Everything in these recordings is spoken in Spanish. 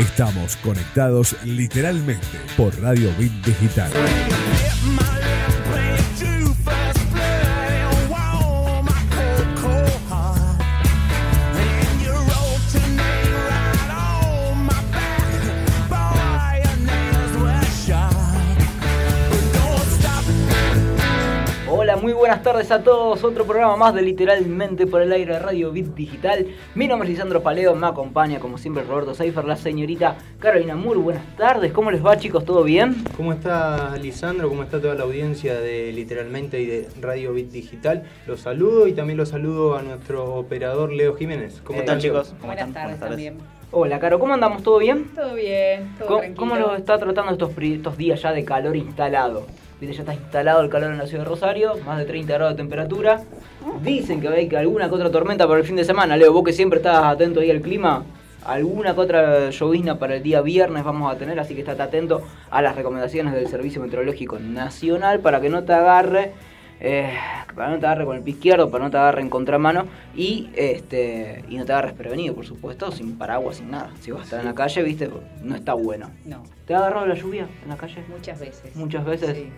Estamos conectados literalmente por Radio Bit Digital. Buenas tardes a todos. Otro programa más de Literalmente por el aire de Radio Bit Digital. Mi nombre es Lisandro Paleo, me acompaña como siempre Roberto Seifer, la señorita Carolina Moore. Buenas tardes, ¿cómo les va chicos? ¿Todo bien? ¿Cómo está Lisandro? ¿Cómo está toda la audiencia de Literalmente y de Radio Bit Digital? Los saludo y también los saludo a nuestro operador Leo Jiménez. ¿Cómo Eh, están chicos? Buenas tardes tardes. también. Hola, Caro, ¿cómo andamos? ¿Todo bien? Todo bien, todo ¿Cómo, tranquilo. cómo lo está tratando estos, estos días ya de calor instalado? Viste, ya está instalado el calor en la ciudad de Rosario, más de 30 grados de temperatura. Dicen que hay que alguna que otra tormenta para el fin de semana. Leo, vos que siempre estás atento ahí al clima, alguna que otra llovizna para el día viernes vamos a tener, así que estate atento a las recomendaciones del Servicio Meteorológico Nacional para que no te agarre. eh, para no te agarre con el pie izquierdo, para no te agarre en contramano y este y no te agarres prevenido, por supuesto, sin paraguas, sin nada. Si vas a estar en la calle, viste, no está bueno. No, ¿Te ha agarrado la lluvia en la calle? muchas veces. Muchas veces. Sí.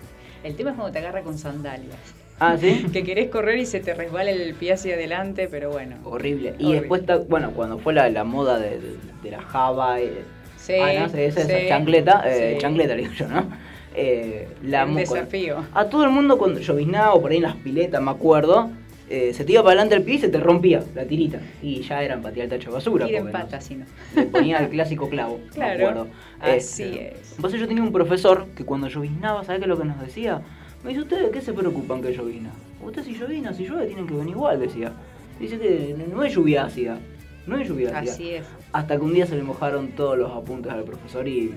El tema es cuando te agarra con sandalias. Ah, ¿sí? Que querés correr y se te resbala el pie hacia adelante, pero bueno. Horrible. Y Horrible. después, está, bueno, cuando fue la, la moda de, de- de la java, eh, Sí, ah, no sé, esa, esa sí, chancleta, eh, sí. chancleta le digo yo, ¿no? Eh, la mo- desafío. A todo el mundo cuando lloviznaba o por ahí en las piletas, me acuerdo, eh, se te iba para adelante el pie y se te rompía la tirita. Y ya era patear el tacho de basura. Ir en porque no pata, sé, si no. Le ponía el clásico clavo, me Claro, acuerdo. así Este, es. Entonces yo tenía un profesor que cuando lloviznaba, ¿sabés qué es lo que nos decía? Me dice, ¿ustedes de qué se preocupan que llovizna? Ustedes si llovizna, si llueve tienen que venir igual, decía. Dice que no es lluvia ácida, no es lluvia ácida. Así es. Hasta que un día se le mojaron todos los apuntes al profesor y,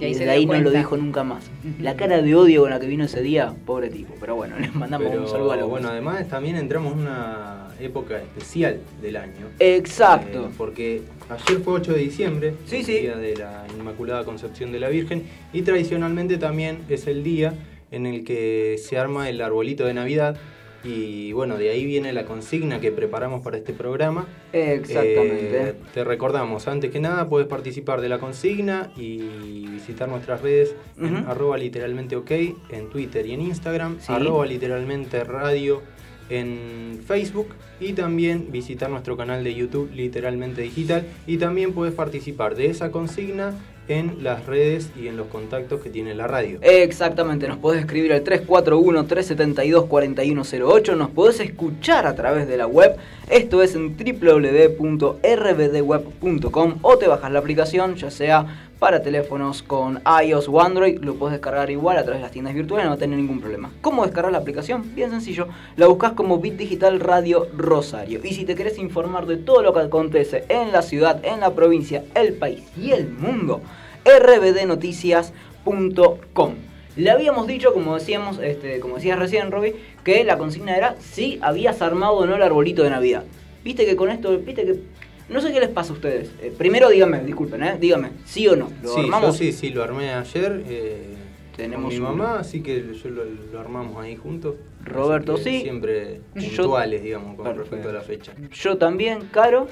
Y ahí y desde ahí no lo dijo nunca más. La cara de odio con la que vino ese día, pobre tipo. Pero bueno, les mandamos Pero, un saludo a los bueno, además también entramos en una época especial del año. Exacto. Eh, porque ayer fue 8 de diciembre, sí. día de la Inmaculada Concepción de la Virgen, y tradicionalmente también es el día en el que se arma el arbolito de Navidad. Y bueno, de ahí viene la consigna que preparamos para este programa. Exactamente. Eh, te recordamos, antes que nada, puedes participar de la consigna y visitar nuestras redes en arroba literalmente ok en Twitter y en Instagram, Sí. arroba literalmente radio en Facebook y también visitar nuestro canal de YouTube literalmente digital y también puedes participar de esa consigna en las redes y en los contactos que tiene la radio. Exactamente, nos podés escribir al 341-372-4108, nos podés escuchar a través de la web, esto es en www.rbdweb.com o te bajas la aplicación, ya sea para teléfonos con iOS o Android, lo podés descargar igual a través de las tiendas virtuales, no va tener ningún problema. ¿Cómo descargar la aplicación? Bien sencillo, la buscas como Bit Digital Radio Rosario. Y si te querés informar de todo lo que acontece en la ciudad, en la provincia, el país y el mundo, rbdnoticias.com. Le habíamos dicho, como decíamos, este, como decías recién, Robbie, que la consigna era si habías armado o no el arbolito de Navidad. Viste que con esto, viste que. No sé qué les pasa a ustedes. Eh, primero díganme, disculpen, ¿eh? Díganme, ¿sí o no? ¿Lo Sí, armamos? yo sí, sí, lo armé ayer. eh, Tenemos con mi uno. mamá, así que yo lo, lo armamos ahí juntos. Roberto, sí. Siempre Yo- puntuales, digamos, con Perfecto. respecto a la fecha. Yo también, Caro.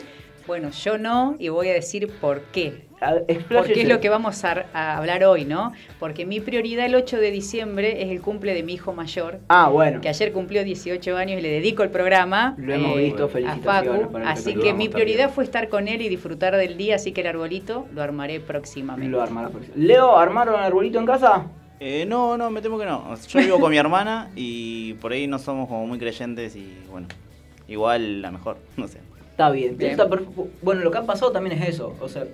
Bueno, yo no, y voy a decir por qué. A- Porque es lo que vamos a, a hablar hoy, ¿no? Porque mi prioridad el 8 de diciembre es el cumple de mi hijo mayor, Ah, bueno. que ayer cumplió 18 años y le dedico el programa. Lo hemos eh, visto, a felicitaciones. Facu, para el así que mi también. prioridad fue estar con él y disfrutar del día, así que el arbolito lo armaré próximamente. Lo arma la próxima. Leo, ¿armaron el arbolito en casa? Eh, no, no, me temo que no. Yo vivo con mi hermana y por ahí no somos como muy creyentes y bueno, igual la mejor, no sé. Está bien. Bien. está bueno, lo que ha pasado también es eso. O sea,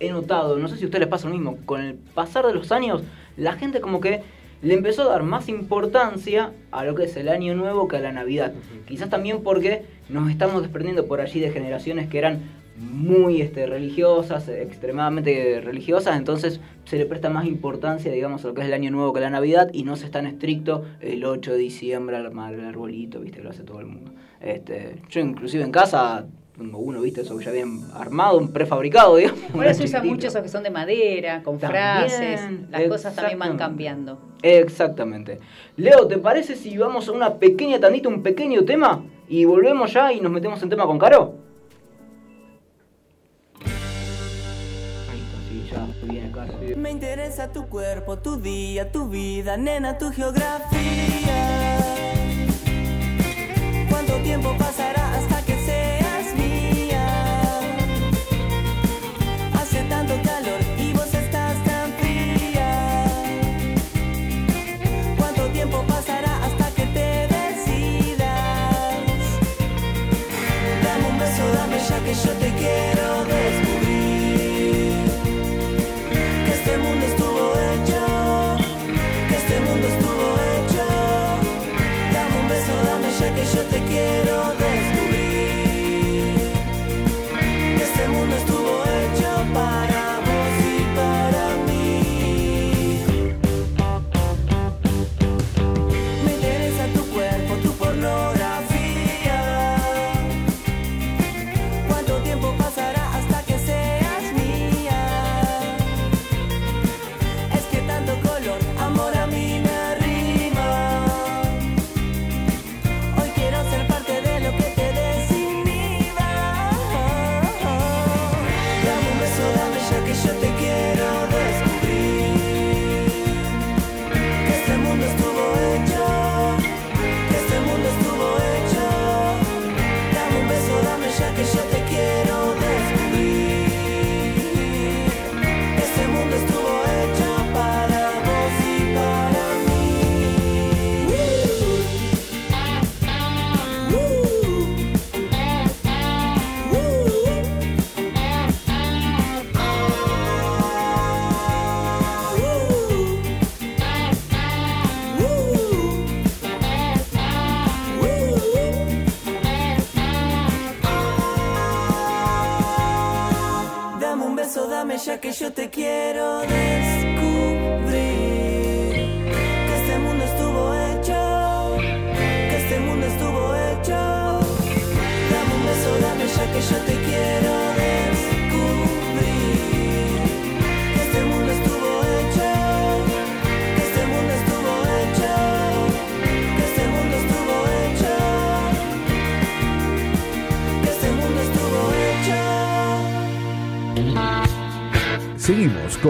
he notado, no sé si a ustedes les pasa lo mismo, con el pasar de los años, la gente como que le empezó a dar más importancia a lo que es el año nuevo que a la Navidad. Quizás también porque nos estamos desprendiendo por allí de generaciones que eran muy este, religiosas, extremadamente religiosas, entonces se le presta más importancia, digamos, a lo que es el año nuevo que a la Navidad y no se es tan estricto el 8 de diciembre armar el arbolito, viste, lo hace todo el mundo. Este, yo inclusive en casa tengo uno, viste, eso ya bien armado, un prefabricado, digamos. Ahora se usan mucho esos que son de madera, con También, frases. Las cosas también van cambiando. Exactamente. Leo, ¿te parece si vamos a una pequeña tandita, un pequeño tema? Y volvemos ya y nos metemos en tema con Caro. Ahí está. y ya viene Caro. Me interesa tu cuerpo, tu día, tu vida, nena, tu geografía. ¿Cuánto tiempo pasará hasta que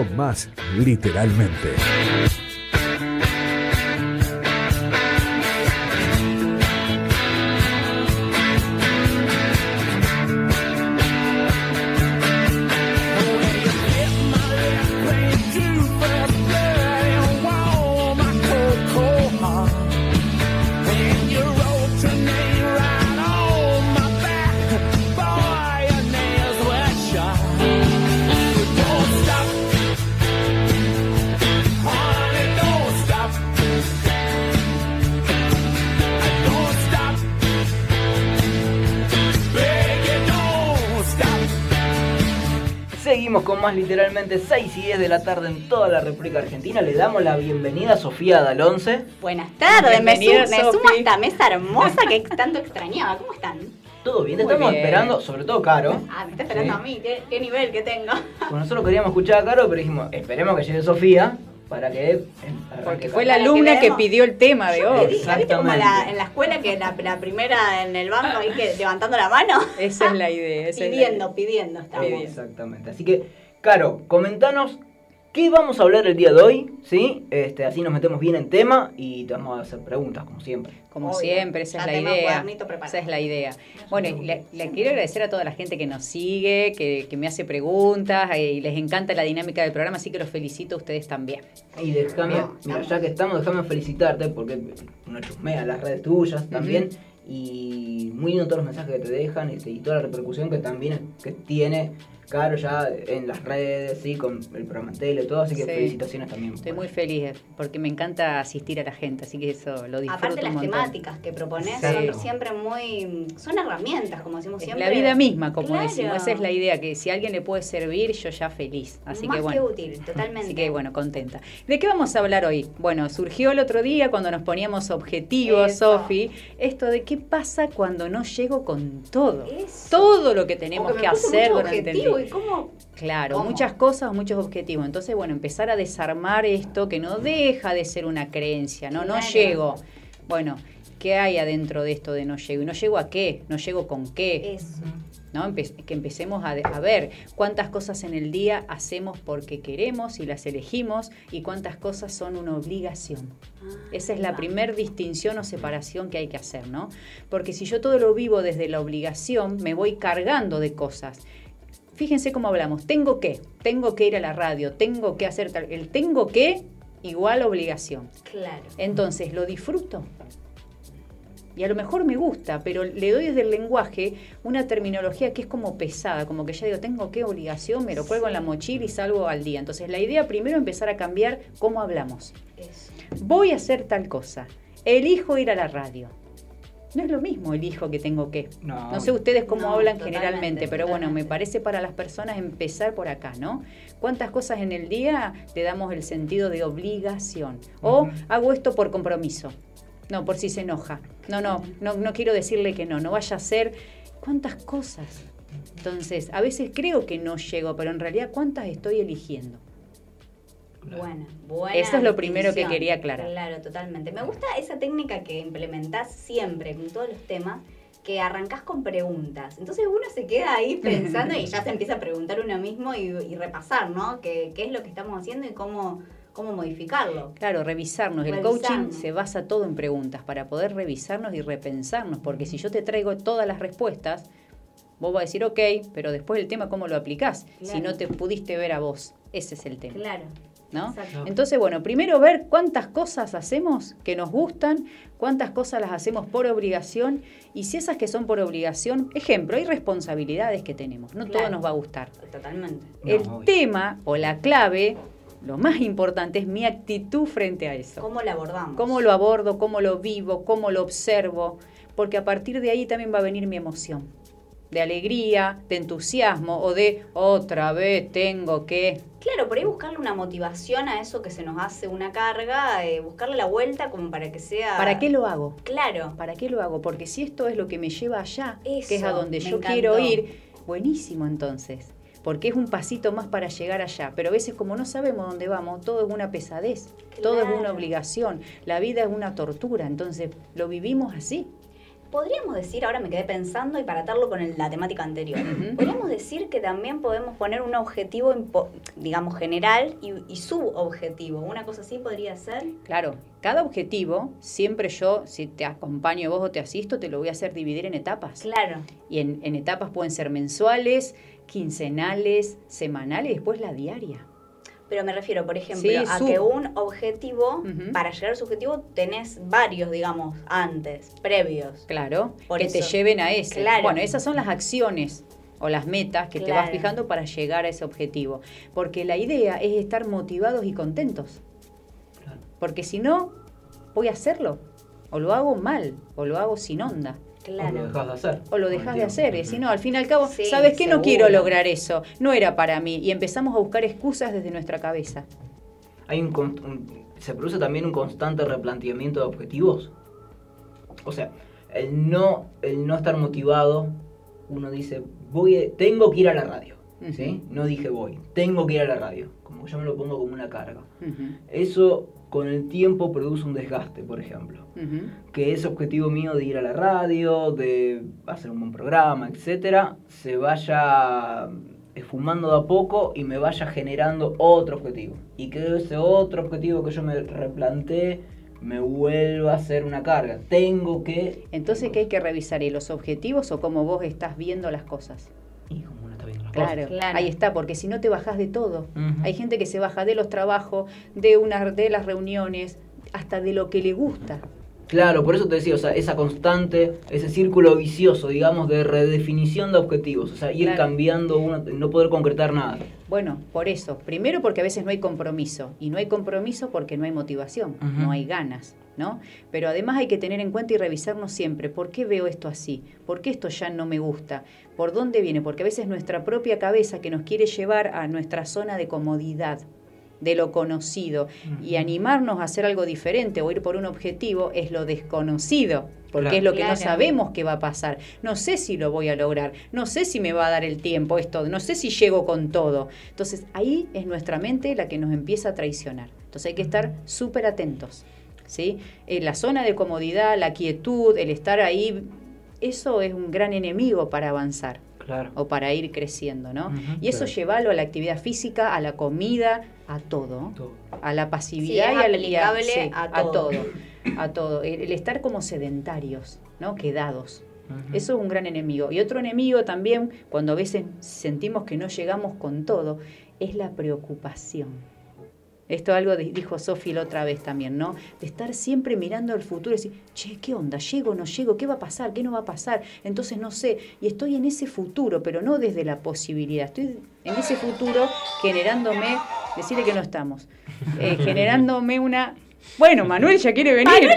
más literalmente. Más literalmente 6 y 10 de la tarde en toda la República Argentina. Le damos la bienvenida a Sofía Dalonce. Buenas tardes, me, su- me sumo a esta mesa hermosa que tanto extrañaba. ¿Cómo están? Todo bien, te Muy estamos bien. esperando, sobre todo Caro. Ah, me está esperando Sí. a mí. ¿Qué, qué nivel que tengo? Bueno, nosotros queríamos escuchar a Caro, pero dijimos, esperemos que llegue Sofía para que Porque fue la que alumna que, pidió el tema de hoy. pedí, ¿Viste como Exactamente. la, en la escuela que la, la primera en el banco ahí que levantando la mano? Esa es la idea. esa es la pidiendo, idea. pidiendo estamos. Pidiendo. Exactamente. Así que, Caro, comentanos qué vamos a hablar el día de hoy, ¿sí? Este, así nos metemos bien en tema y te vamos a hacer preguntas, como siempre. Como Obvio. siempre, esa Ya es la idea. Esa es la idea. Bueno, y le, le quiero agradecer a toda la gente que nos sigue, que, que me hace preguntas eh, y les encanta la dinámica del programa, así que los felicito a ustedes también. Y déjame, Bien, mira, ya que estamos, déjame felicitarte porque uno chusmea las redes tuyas también. Y muy lindo todos los mensajes que te dejan este, y toda la repercusión que también que tiene Caro ya en las redes, sí, con el programa en tele y todo, así que Sí. felicitaciones también. Estoy muy feliz porque me encanta asistir a la gente, así que eso lo disfruto Aparte un las montón. temáticas que propones son siempre muy... Son herramientas, como decimos siempre. la vida misma, como Claro. decimos. Esa es la idea, que si a alguien le puede servir, yo ya feliz. Así Más que bueno. útil, totalmente. Así que bueno, contenta. ¿De qué vamos a hablar hoy? Bueno, surgió el otro día cuando nos poníamos objetivos. Sofi, esto de qué pasa cuando no llego con todo. Eso. Todo lo que tenemos que hacer durante el día. Cómo... Claro, ¿Cómo? muchas cosas, muchos objetivos. Entonces, bueno, empezar a desarmar esto que no deja de ser una creencia, ¿no? No Claro. llego. Bueno, ¿qué hay adentro de esto de no llego? ¿Y no llego a qué? ¿No llego con qué? Eso. ¿no? Empe- que empecemos a, ver cuántas cosas en el día hacemos porque queremos y las elegimos y cuántas cosas son una obligación. Esa es la primer distinción o separación que hay que hacer, ¿no? Porque si yo todo lo vivo desde la obligación, me voy cargando de cosas. Fíjense cómo hablamos, tengo que, tengo que ir a la radio, tengo que hacer tal, el tengo que igual obligación. Claro. Entonces, ¿lo disfruto? Y a lo mejor me gusta, pero le doy desde el lenguaje una terminología que es como pesada, como que ya digo, tengo qué obligación, me lo cuelgo en la mochila y salgo al día. Entonces, la idea primero es empezar a cambiar cómo hablamos. Eso. Voy a hacer tal cosa, elijo ir a la radio. No es lo mismo elijo que tengo que. No, No sé ustedes cómo No, hablan generalmente, pero bueno, me parece para las personas empezar por acá, ¿no? ¿Cuántas cosas en el día le damos el sentido de obligación? O hago esto por compromiso. No, por si se enoja. No, no, no, no quiero decirle que no, no vaya a ser. ¿Cuántas cosas? Entonces, a veces creo que no llego, pero en realidad, ¿cuántas estoy eligiendo? Buena, buena. Eso es lo primero que quería aclarar. Claro, totalmente. Me gusta esa técnica que implementás siempre con todos los temas, que arrancás con preguntas. Entonces uno se queda ahí pensando y ya se empieza a preguntar uno mismo y, y repasar, ¿no? ¿Qué, qué es lo que estamos haciendo y cómo, cómo modificarlo? Claro, revisarnos. El coaching se basa todo en preguntas para poder revisarnos y repensarnos, porque si yo te traigo todas las respuestas, vos vas a decir, ok, pero después el tema, ¿cómo lo aplicás? Si no te pudiste ver a vos. Ese es el tema. Claro. ¿No? Entonces, bueno, primero ver cuántas cosas hacemos que nos gustan, cuántas cosas las hacemos por obligación y si esas que son por obligación, ejemplo, hay responsabilidades que tenemos, no todo nos va a gustar. Totalmente. El tema o la clave, lo más importante es mi actitud frente a eso. ¿Cómo la abordamos? Cómo lo abordo, cómo lo vivo, cómo lo observo, porque a partir de ahí también va a venir mi emoción, de alegría, de entusiasmo o de otra vez tengo que... Claro, por ahí buscarle una motivación a eso que se nos hace una carga, eh, buscarle la vuelta como para que sea... ¿Para qué lo hago? Claro. ¿Para qué lo hago? Porque si esto es lo que me lleva allá, que es a donde yo encantó. quiero ir, buenísimo entonces. Porque es un pasito más para llegar allá. Pero a veces como no sabemos dónde vamos, todo es una pesadez, todo es una obligación, la vida es una tortura. Entonces lo vivimos así. Podríamos decir, ahora me quedé pensando y para atarlo con el- la temática anterior, podríamos decir que también podemos poner un objetivo, digamos, general y, y subobjetivo. Una cosa así podría ser. Claro, cada objetivo, siempre yo, si te acompaño vos o te asisto, te lo voy a hacer dividir en etapas. Claro, Y en, en etapas pueden ser mensuales, quincenales, semanales y después la diaria. Pero me refiero, por ejemplo, Sí, a sub. que un objetivo, para llegar a su objetivo, tenés varios, digamos, antes, previos. Claro, Por que te lleven a ese. Claro. Bueno, esas son las acciones o las metas que te vas fijando para llegar a ese objetivo. Porque la idea es estar motivados y contentos. Claro. Porque si no, voy a hacerlo. O lo hago mal, o lo hago sin onda. O lo dejas de hacer. O lo dejas de hacer. Y si no, al fin y al cabo, Sí, ¿sabes qué? No quiero lograr eso. No era para mí. Y empezamos a buscar excusas desde nuestra cabeza. Hay un, un- se produce también un constante replanteamiento de objetivos. O sea, el no, el no estar motivado, uno dice, voy, a- tengo que ir a la radio. ¿sí? No dije voy, tengo que ir a la radio. Como yo me lo pongo como una carga. Eso con el tiempo produce un desgaste, por ejemplo. que ese objetivo mío de ir a la radio, de hacer un buen programa, etcétera, se vaya esfumando de a poco y me vaya generando otro objetivo. Y que ese otro objetivo que yo me replanteé me vuelva a ser una carga. Tengo que. Entonces, ¿qué hay que revisar? ¿Y los objetivos o cómo vos estás viendo las cosas? Y Claro, ahí está, porque si no te bajas de todo. Hay gente que se baja de los trabajos, de, una, de las reuniones, hasta de lo que le gusta. Claro, por eso te decía, o sea, esa constante, ese círculo vicioso, digamos, de redefinición de objetivos. O sea, ir Claro. cambiando uno, no poder concretar nada. Bueno, por eso. Primero porque a veces no hay compromiso. Y no hay compromiso porque no hay motivación, no hay ganas, ¿no? Pero además hay que tener en cuenta y revisarnos siempre. ¿Por qué veo esto así? ¿Por qué esto ya no me gusta? ¿Por dónde viene? Porque a veces nuestra propia cabeza que nos quiere llevar a nuestra zona de comodidad de lo conocido y animarnos a hacer algo diferente o ir por un objetivo es lo desconocido, porque Claro. es lo que no sabemos que va a pasar. No sé si lo voy a lograr, no sé si me va a dar el tiempo esto, no sé si llego con todo. Entonces ahí es nuestra mente la que nos empieza a traicionar. Entonces hay que estar súper atentos. ¿sí? Eh, la zona de comodidad, la quietud, el estar ahí, eso es un gran enemigo para avanzar. Claro. o para ir creciendo, ¿no? Y eso claro. llevarlo a la actividad física, a la comida, a todo, Todo. a la pasividad Sí, y, a, sí, a a todo. a todo. El, el estar como sedentarios, ¿no? Quedados. Eso es un gran enemigo. Y otro enemigo también, cuando a veces sentimos que no llegamos con todo, es la preocupación. Esto algo di- dijo Sofi la otra vez también, ¿no? De estar siempre mirando al futuro y decir, che, ¿qué onda? ¿Llego o no llego? ¿Qué va a pasar? ¿Qué no va a pasar? Entonces no sé. Y estoy en ese futuro, pero no desde la posibilidad. Estoy en ese futuro generándome, decirle que no estamos, eh, generándome una... Bueno, Manuel ya quiere venir.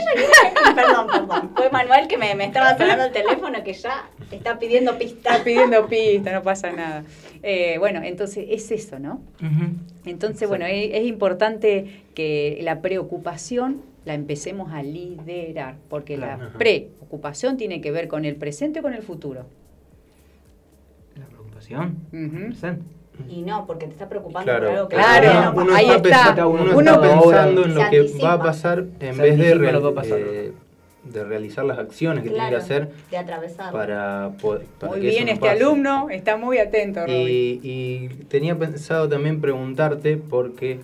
perdón, perdón. Fue Manuel que me, me estaba sonando el teléfono que ya está pidiendo pistas. Está pidiendo pista, no pasa nada. Eh, bueno, entonces es eso, ¿no? Entonces, bueno, es, es importante que la preocupación la empecemos a liderar, porque Claro. la Ajá. preocupación tiene que ver con el presente o con el futuro. La preocupación. Presente. Y no, porque te está preocupando Claro, por algo que Claro, todavía no uno ahí está, uno Uno está pensando en lo que va a pasar en Se vez de, anticipa real- lo que va a pasar. eh, de realizar las acciones que Claro, tiene que hacer de atravesar. para, poder- para Muy que eso bien, no este pase. alumno está muy atento. Y, y tenía pensado también preguntarte porque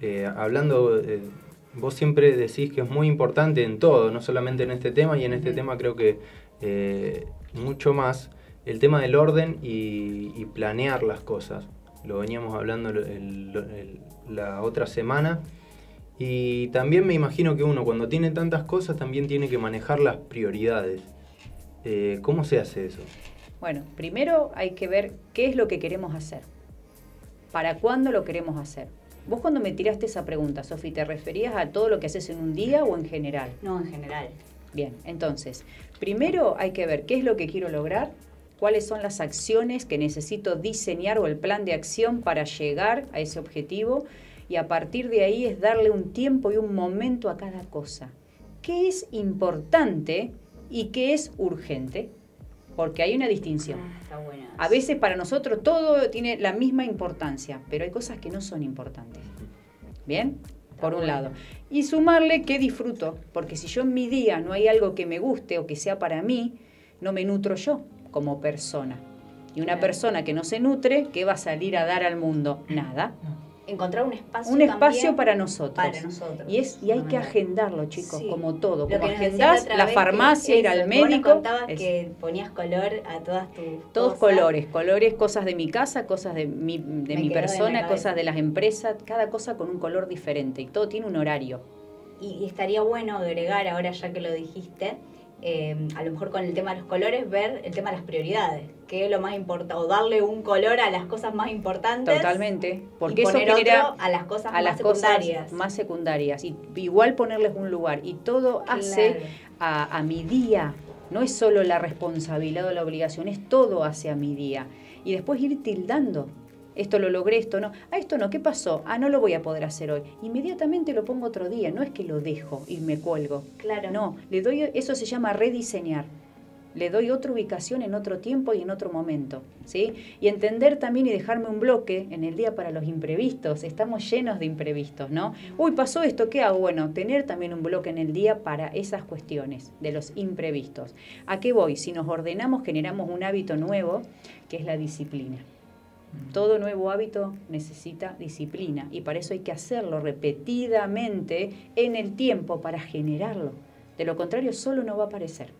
eh, hablando, eh, vos siempre decís que es muy importante en todo, no solamente en este tema y en este tema creo que eh, mucho más, el tema del orden y, y planear las cosas. Lo veníamos hablando el- el- el- la otra semana. Y también me imagino que uno cuando tiene tantas cosas también tiene que manejar las prioridades. Eh, ¿Cómo se hace eso? Bueno, primero hay que ver qué es lo que queremos hacer. ¿Para cuándo lo queremos hacer? Vos cuando me tiraste esa pregunta, Sofi, ¿te referías a todo lo que haces en un día o en general? No, en general. Bien, entonces, primero hay que ver qué es lo que quiero lograr, cuáles son las acciones que necesito diseñar o el plan de acción para llegar a ese objetivo y a partir de ahí es darle un tiempo y un momento a cada cosa. ¿Qué es importante y qué es urgente? Porque hay una distinción. Ah, está. A veces para nosotros todo tiene la misma importancia, pero hay cosas que no son importantes. ¿Bien? Por un lado. Y sumarle que disfruto, porque si yo en mi día no hay algo que me guste o que sea para mí, no me nutro yo como persona. Y una persona que no se nutre, ¿qué va a salir a dar al mundo? Nada. Encontrar un espacio Un espacio para nosotros. Para nosotros. Y, es, y hay que agendarlo, chicos, Sí. como todo. Como otra la farmacia, ir al eso, vos nos médico. contabas que ponías color a todas tus Todos cosas. colores, colores, cosas de mi casa, cosas de mi, de Me mi persona, cosas de las empresas, cada cosa con un color diferente y todo tiene un horario. Y, y estaría bueno agregar, ahora ya que lo dijiste, eh, a lo mejor con el tema de los colores, ver el tema de las prioridades. ¿Qué es lo más importante? O darle un color a las cosas más importantes. Totalmente, porque y eso poner genera otro a las cosas a más las secundarias. cosas más secundarias y igual ponerles un lugar y todo hace a, a mi día. No es solo la responsabilidad o la obligación, es todo hacia mi día. Y después ir tildando. Esto lo logré, esto no. Ah, esto no, ¿qué pasó? Ah, no lo voy a poder hacer hoy. Inmediatamente lo pongo otro día, no es que lo dejo y me cuelgo. Claro. No, le doy, eso se llama rediseñar. Le doy otra ubicación en otro tiempo y en otro momento, ¿sí? Y entender también y dejarme un bloque en el día para los imprevistos. Estamos llenos de imprevistos, ¿no? Uy, pasó esto, ¿qué hago? Bueno, tener también un bloque en el día para esas cuestiones de los imprevistos. ¿A qué voy? Si nos ordenamos, generamos un hábito nuevo, que es la disciplina. Todo nuevo hábito necesita disciplina y para eso hay que hacerlo repetidamente en el tiempo para generarlo. De lo contrario, solo no va a aparecer.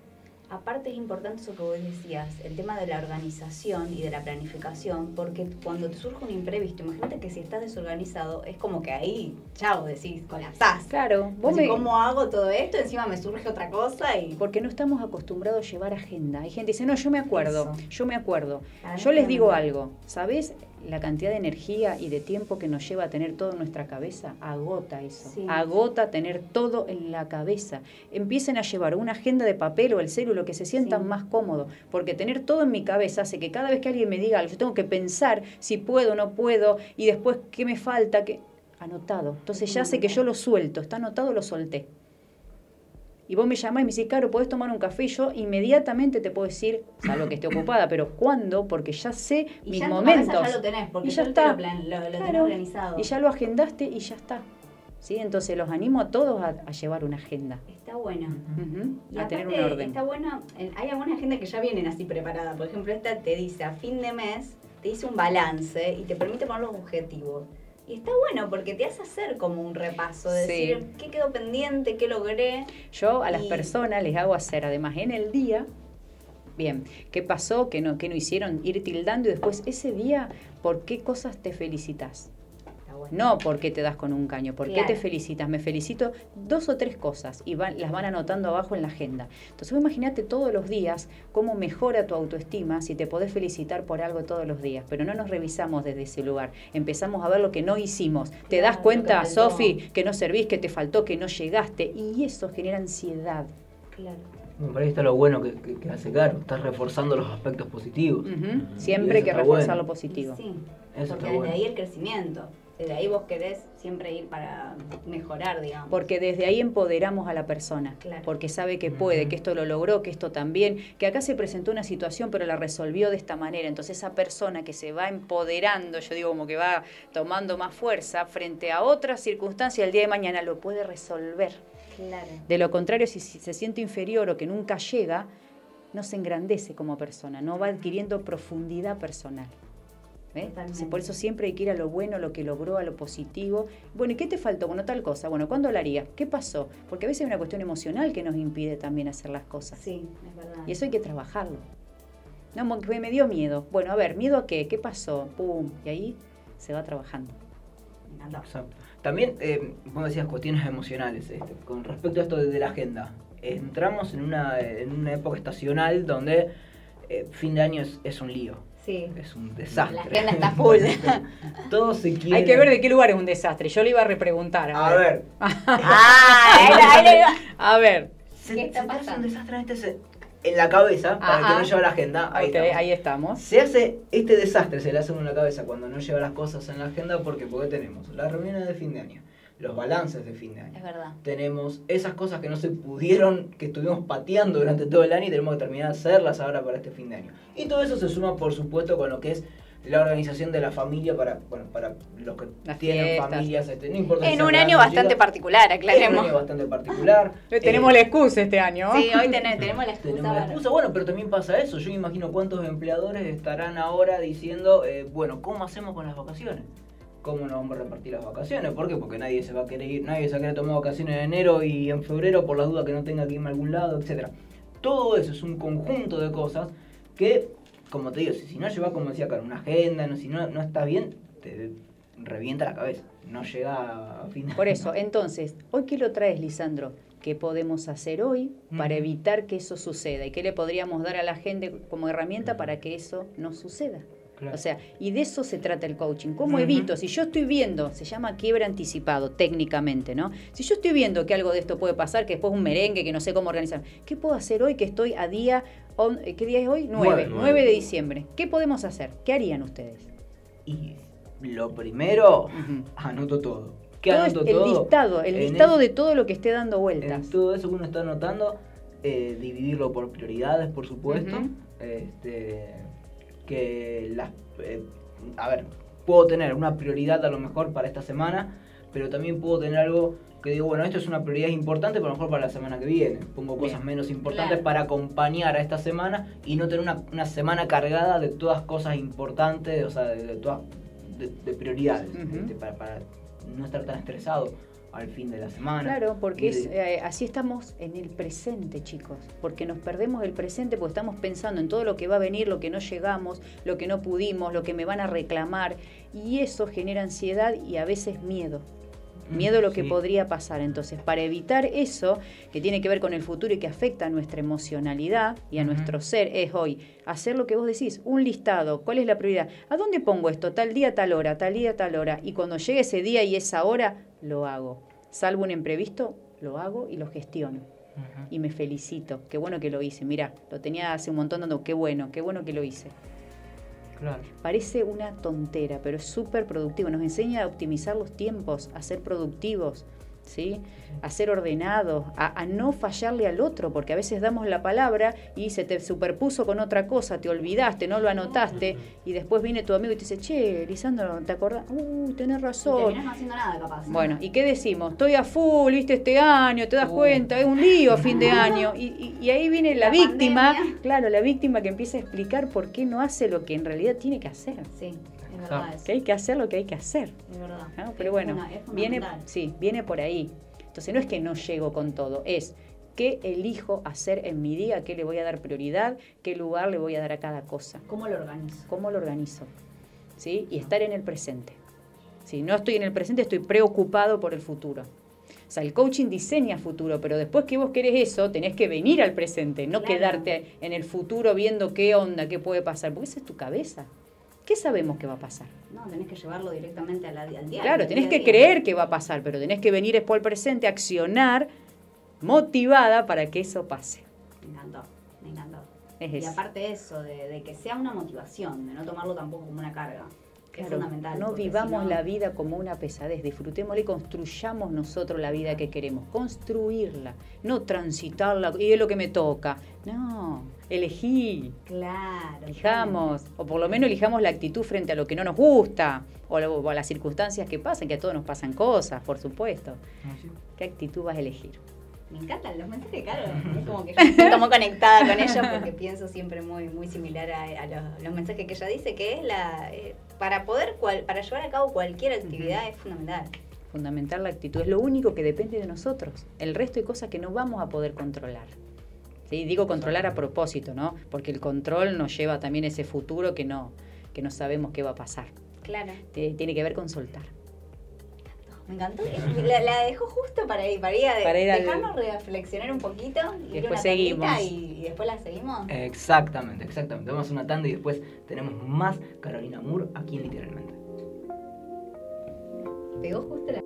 Aparte es importante eso que vos decías, el tema de la organización y de la planificación, porque cuando te surge un imprevisto, imagínate que si estás desorganizado, es como que ahí, chao, decís, colapsás. Claro, vos Así, me- ¿Cómo hago todo esto? Encima me surge otra cosa y... porque no estamos acostumbrados a llevar agenda. Hay gente que dice, no, yo me acuerdo, Eso. yo me acuerdo. Yo les es digo algo, ¿sabés la cantidad de energía y de tiempo que nos lleva a tener todo en nuestra cabeza? Agota eso, Sí. agota tener todo en la cabeza. Empiecen a llevar una agenda de papel o el celu, lo que se sientan Sí. más cómodo, porque tener todo en mi cabeza hace que cada vez que alguien me diga algo, yo tengo que pensar si puedo o no puedo y después qué me falta, que anotado. Entonces ya sé que yo lo suelto, está anotado, lo solté. Y vos me llamás y me decís, Caro, ¿podés tomar un café? Y yo inmediatamente te puedo decir, salvo que esté ocupada, pero ¿cuándo? Porque ya sé Y mis ya momentos. ya lo tenés, porque y ya está. lo plan- lo- lo tenés Claro. organizado. Y ya lo agendaste y ya está. ¿sí? Entonces los animo a todos a, a llevar una agenda, Está bueno. Ujú, Y a tener un aparte, orden. está bueno, hay algunas agendas que ya vienen así preparadas. Por ejemplo, esta te dice a fin de mes, te dice un balance y te permite poner los objetivos. Y está bueno porque te hace hacer como un repaso, de Sí. decir qué quedó pendiente, qué logré. Yo a las personas les hago hacer, además en el día, bien, ¿qué pasó? ¿Qué no, qué no hicieron? Ir tildando y después ese día, ¿por qué cosas te felicitas? Bueno. No por qué te das con un caño, ¿por qué Claro. te felicitas? Me felicito dos o tres cosas y van- las van anotando abajo en la agenda. Entonces imagínate todos los días cómo mejora tu autoestima si te podés felicitar por algo todos los días, pero no nos revisamos desde ese lugar. Empezamos a ver lo que no hicimos. ¿Te Claro, das cuenta. Sofi, que no servís, que te faltó, que no llegaste? Y eso genera ansiedad. Claro. Bueno, por ahí está lo bueno que, que- que hace Caro. Estás reforzando los aspectos positivos. Siempre hay que reforzar bueno. lo positivo. Sí, Eso porque desde bueno. ahí el crecimiento. Desde ahí vos querés siempre ir para mejorar, digamos. Porque desde ahí empoderamos a la persona, Claro. porque sabe que puede, que esto lo logró, que esto también, que acá se presentó una situación pero la resolvió de esta manera. Entonces esa persona que se va empoderando, yo digo como que va tomando más fuerza frente a otras circunstancias el día de mañana lo puede resolver. Claro. De lo contrario, si, si se siente inferior o que nunca llega, no se engrandece como persona, no va adquiriendo profundidad personal. Sí, Por eso siempre hay que ir a lo bueno, a lo que logró, a lo positivo. Bueno, ¿y qué te faltó? Bueno, tal cosa. Bueno, ¿cuándo lo harías? ¿Qué pasó? Porque a veces hay una cuestión emocional que nos impide también hacer las cosas. Sí, es verdad. Y eso hay que trabajarlo. No, me dio miedo. Bueno, a ver, ¿miedo a qué? ¿Qué pasó? Pum. Y ahí se va trabajando. Exacto. También, eh, vos decías cuestiones emocionales. este, con respecto a esto de, de la agenda, entramos en una, en una época estacional donde eh, fin de año es, es un lío. Sí. Es un desastre. La agenda está full. Todos se quieren. Hay que ver de qué lugar es un desastre. Yo le iba a repreguntar. A ver, ah, ahí, la- ahí la iba. A ver. se, ¿Qué se está te hace pasando? un desastre en, este- en la cabeza para el que Ajá. no lleva la agenda. Ahí Ok, estamos. ahí estamos. Se hace este desastre, se le hace uno en la cabeza cuando no lleva las cosas en la agenda. ¿Por qué? Porque tenemos las reuniones de fin de año, los balances de fin de año. Es verdad. Tenemos esas cosas que no se pudieron, que estuvimos pateando durante todo el año y tenemos que terminar de hacerlas ahora para este fin de año. Y todo eso se suma, por supuesto, con lo que es la organización de la familia para, bueno, para los que Las tienen fiestas. familias. Este, no importa si En sean un año bastante particular, Es un aclaremos. año bastante particular. Tenemos Eh, la excusa este año. Sí, hoy tenemos, tenemos la excusa. tenemos la excusa, bueno, pero también pasa eso. Yo me imagino cuántos empleadores estarán ahora diciendo, eh, bueno, ¿cómo hacemos con las vacaciones? ¿Cómo nos vamos a repartir las vacaciones? ¿Por qué? Porque nadie se va a querer ir, nadie se va a querer tomar vacaciones en enero y en febrero por las dudas que no tenga que irme a algún lado, etcétera. Todo eso es un conjunto de cosas que, como te digo, si, no llevas, como decía acá, una agenda, no, si no, no está bien, te revienta la cabeza. No llega a fin de Por eso, entonces, ¿hoy qué lo traes, Lisandro? ¿Qué podemos hacer hoy para evitar que eso suceda? ¿Y qué le podríamos dar a la gente como herramienta para que eso no suceda? Claro. O sea, y de eso se trata el coaching. ¿Cómo evito? Si yo estoy viendo, se llama quiebre anticipado técnicamente, ¿no? Si yo estoy viendo que algo de esto puede pasar, que después un merengue, que no sé cómo organizar, ¿qué puedo hacer hoy que estoy a día, on- eh, ¿qué día es hoy? 9, Nueve. 9 de diciembre. ¿Qué podemos hacer? ¿Qué harían ustedes? Y lo primero, anoto todo. ¿Qué Todo anoto el todo? listado, el En listado de todo lo que esté dando vueltas. En todo eso que uno está anotando, eh, dividirlo por prioridades, por supuesto. Este, que las. eh, a ver, puedo tener una prioridad a lo mejor para esta semana, pero también puedo tener algo que digo, bueno, esto es una prioridad importante, pero a lo mejor para la semana que viene. Pongo cosas Bien. menos importantes Claro. para acompañar a esta semana y no tener una, una semana cargada de todas cosas importantes, o sea, de, de todas de, de prioridades, para, para no estar tan estresado al fin de la semana. Claro, porque es, eh, así estamos en el presente, chicos. Porque nos perdemos el presente porque estamos pensando en todo lo que va a venir, lo que no llegamos, lo que no pudimos, lo que me van a reclamar. Y eso genera ansiedad y a veces miedo. Miedo a lo que Sí. podría pasar. Entonces, para evitar eso, que tiene que ver con el futuro y que afecta a nuestra emocionalidad y a nuestro ser, es hoy hacer lo que vos decís, un listado, cuál es la prioridad, a dónde pongo esto, tal día, tal hora, tal día, tal hora, y cuando llegue ese día y esa hora, lo hago. Salvo un imprevisto, lo hago y lo gestiono. Y me felicito, qué bueno que lo hice, mira, lo tenía hace un montón dando, qué bueno, qué bueno que lo hice. Claro. Parece una tontera, pero es súper productivo. Nos enseña a optimizar los tiempos, a ser productivos. ¿Sí? A ser ordenados, a, a no fallarle al otro, porque a veces damos la palabra y se te superpuso con otra cosa, te olvidaste, no lo anotaste, y después viene tu amigo y te dice, che, Lisandro, ¿te acordás? Uh, tenés Y razón. terminás no haciendo nada, capaz. Bueno, ¿y qué decimos? Estoy a full, viste, este año, te das cuenta, es un lío a fin de año. Y, y- y ahí viene la, La víctima, pandemia. claro, la víctima que empieza a explicar por qué no hace lo que en realidad tiene que hacer. Sí, es verdad eso. Que hay que hacer lo que hay que hacer. Es verdad. ¿no? Pero Es bueno, viene, sí, viene por ahí. Entonces no es que no llego con todo, es qué elijo hacer en mi día, qué le voy a dar prioridad, qué lugar le voy a dar a cada cosa, ¿Cómo lo organizo? cómo lo organizo. ¿Sí? Y estar en el presente. Si no estoy en el presente, estoy preocupado por el futuro. O sea, el coaching diseña futuro, pero después que vos querés eso, tenés que venir al presente, no Claro. quedarte en el futuro viendo qué onda, qué puede pasar, porque esa es tu cabeza. ¿Qué sabemos que va a pasar? No, tenés que llevarlo directamente a la, al día. Claro, tenés que creer que va a pasar, pero tenés que venir después al presente, accionar, motivada para que eso pase. Me encantó, me encantó. Es y eso. aparte eso, de, de que sea una motivación, de no tomarlo tampoco como una carga. que es Claro, fundamental. no vivamos la vida como una pesadez, disfrutémosla y construyamos nosotros la vida que queremos, construirla, no transitarla, y es lo que me toca. No, elegí, Claro. elijamos, o por lo menos elijamos la actitud frente a lo que no nos gusta, o, lo- o a las circunstancias que pasan, que a todos nos pasan cosas, por supuesto. ¿Qué actitud vas a elegir? Me encantan los mensajes, claro. Es como que yo me siento muy conectada con ella porque pienso siempre muy, muy similar a, a los, los mensajes que ella dice, que es la. eh, para poder, cual- para llevar a cabo cualquier actividad es fundamental. Fundamental la actitud, es lo único que depende de nosotros. El resto hay cosas que no vamos a poder controlar. ¿Sí? Digo controlar a propósito, ¿no? Porque el control nos lleva también a ese futuro que no, que no sabemos qué va a pasar. Claro. Tiene que ver con soltar. Me encantó. La, la dejó justo para ir, para ir a Para ir al- dejarnos reflexionar un poquito. ir Después seguimos. Y, y después la seguimos. Exactamente, exactamente. Vamos a una tanda y después tenemos más Carolina Moore aquí en literalmente. Pegó justo la.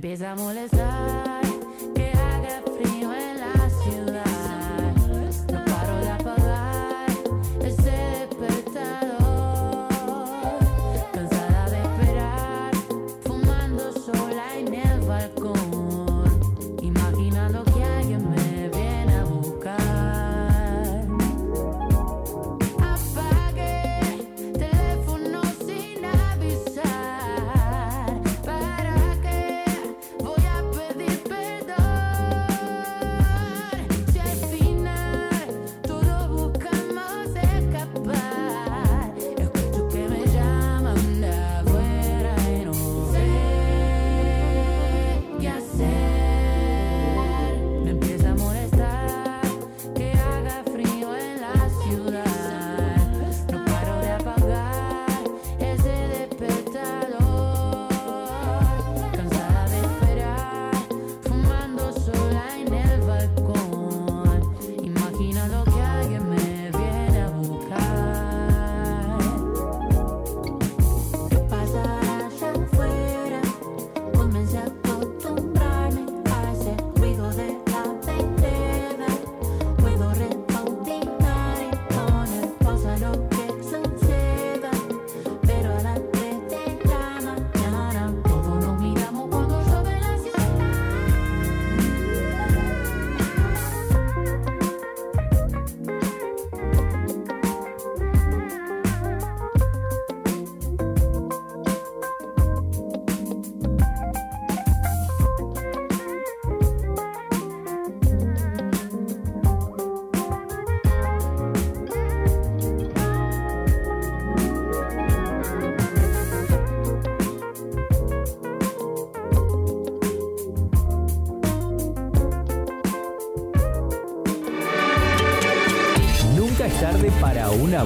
Empieza a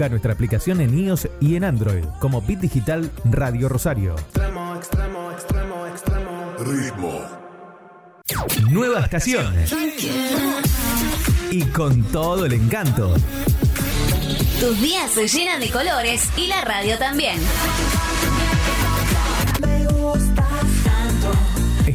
Busca nuestra aplicación en iOS y en Android como Bit Digital Radio Rosario. Extremo, extremo, extremo, extremo. Ritmo. Nueva estación. Y con todo el encanto. Tus días se llenan de colores y la radio también.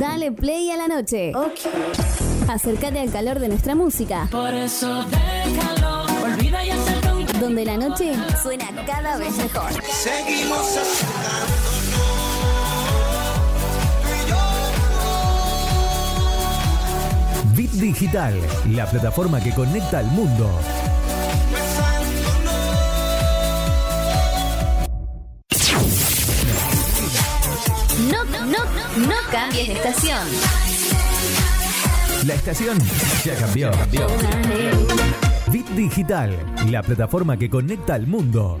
Dale play a la noche. Acércate al calor de nuestra música. Por eso déjalo. Olvida y Donde la noche suena cada vez mejor. Seguimos Bit Digital, la plataforma que conecta al mundo. No, cambies de estación. La estación ya cambió. Bit Digital, la plataforma que conecta al mundo.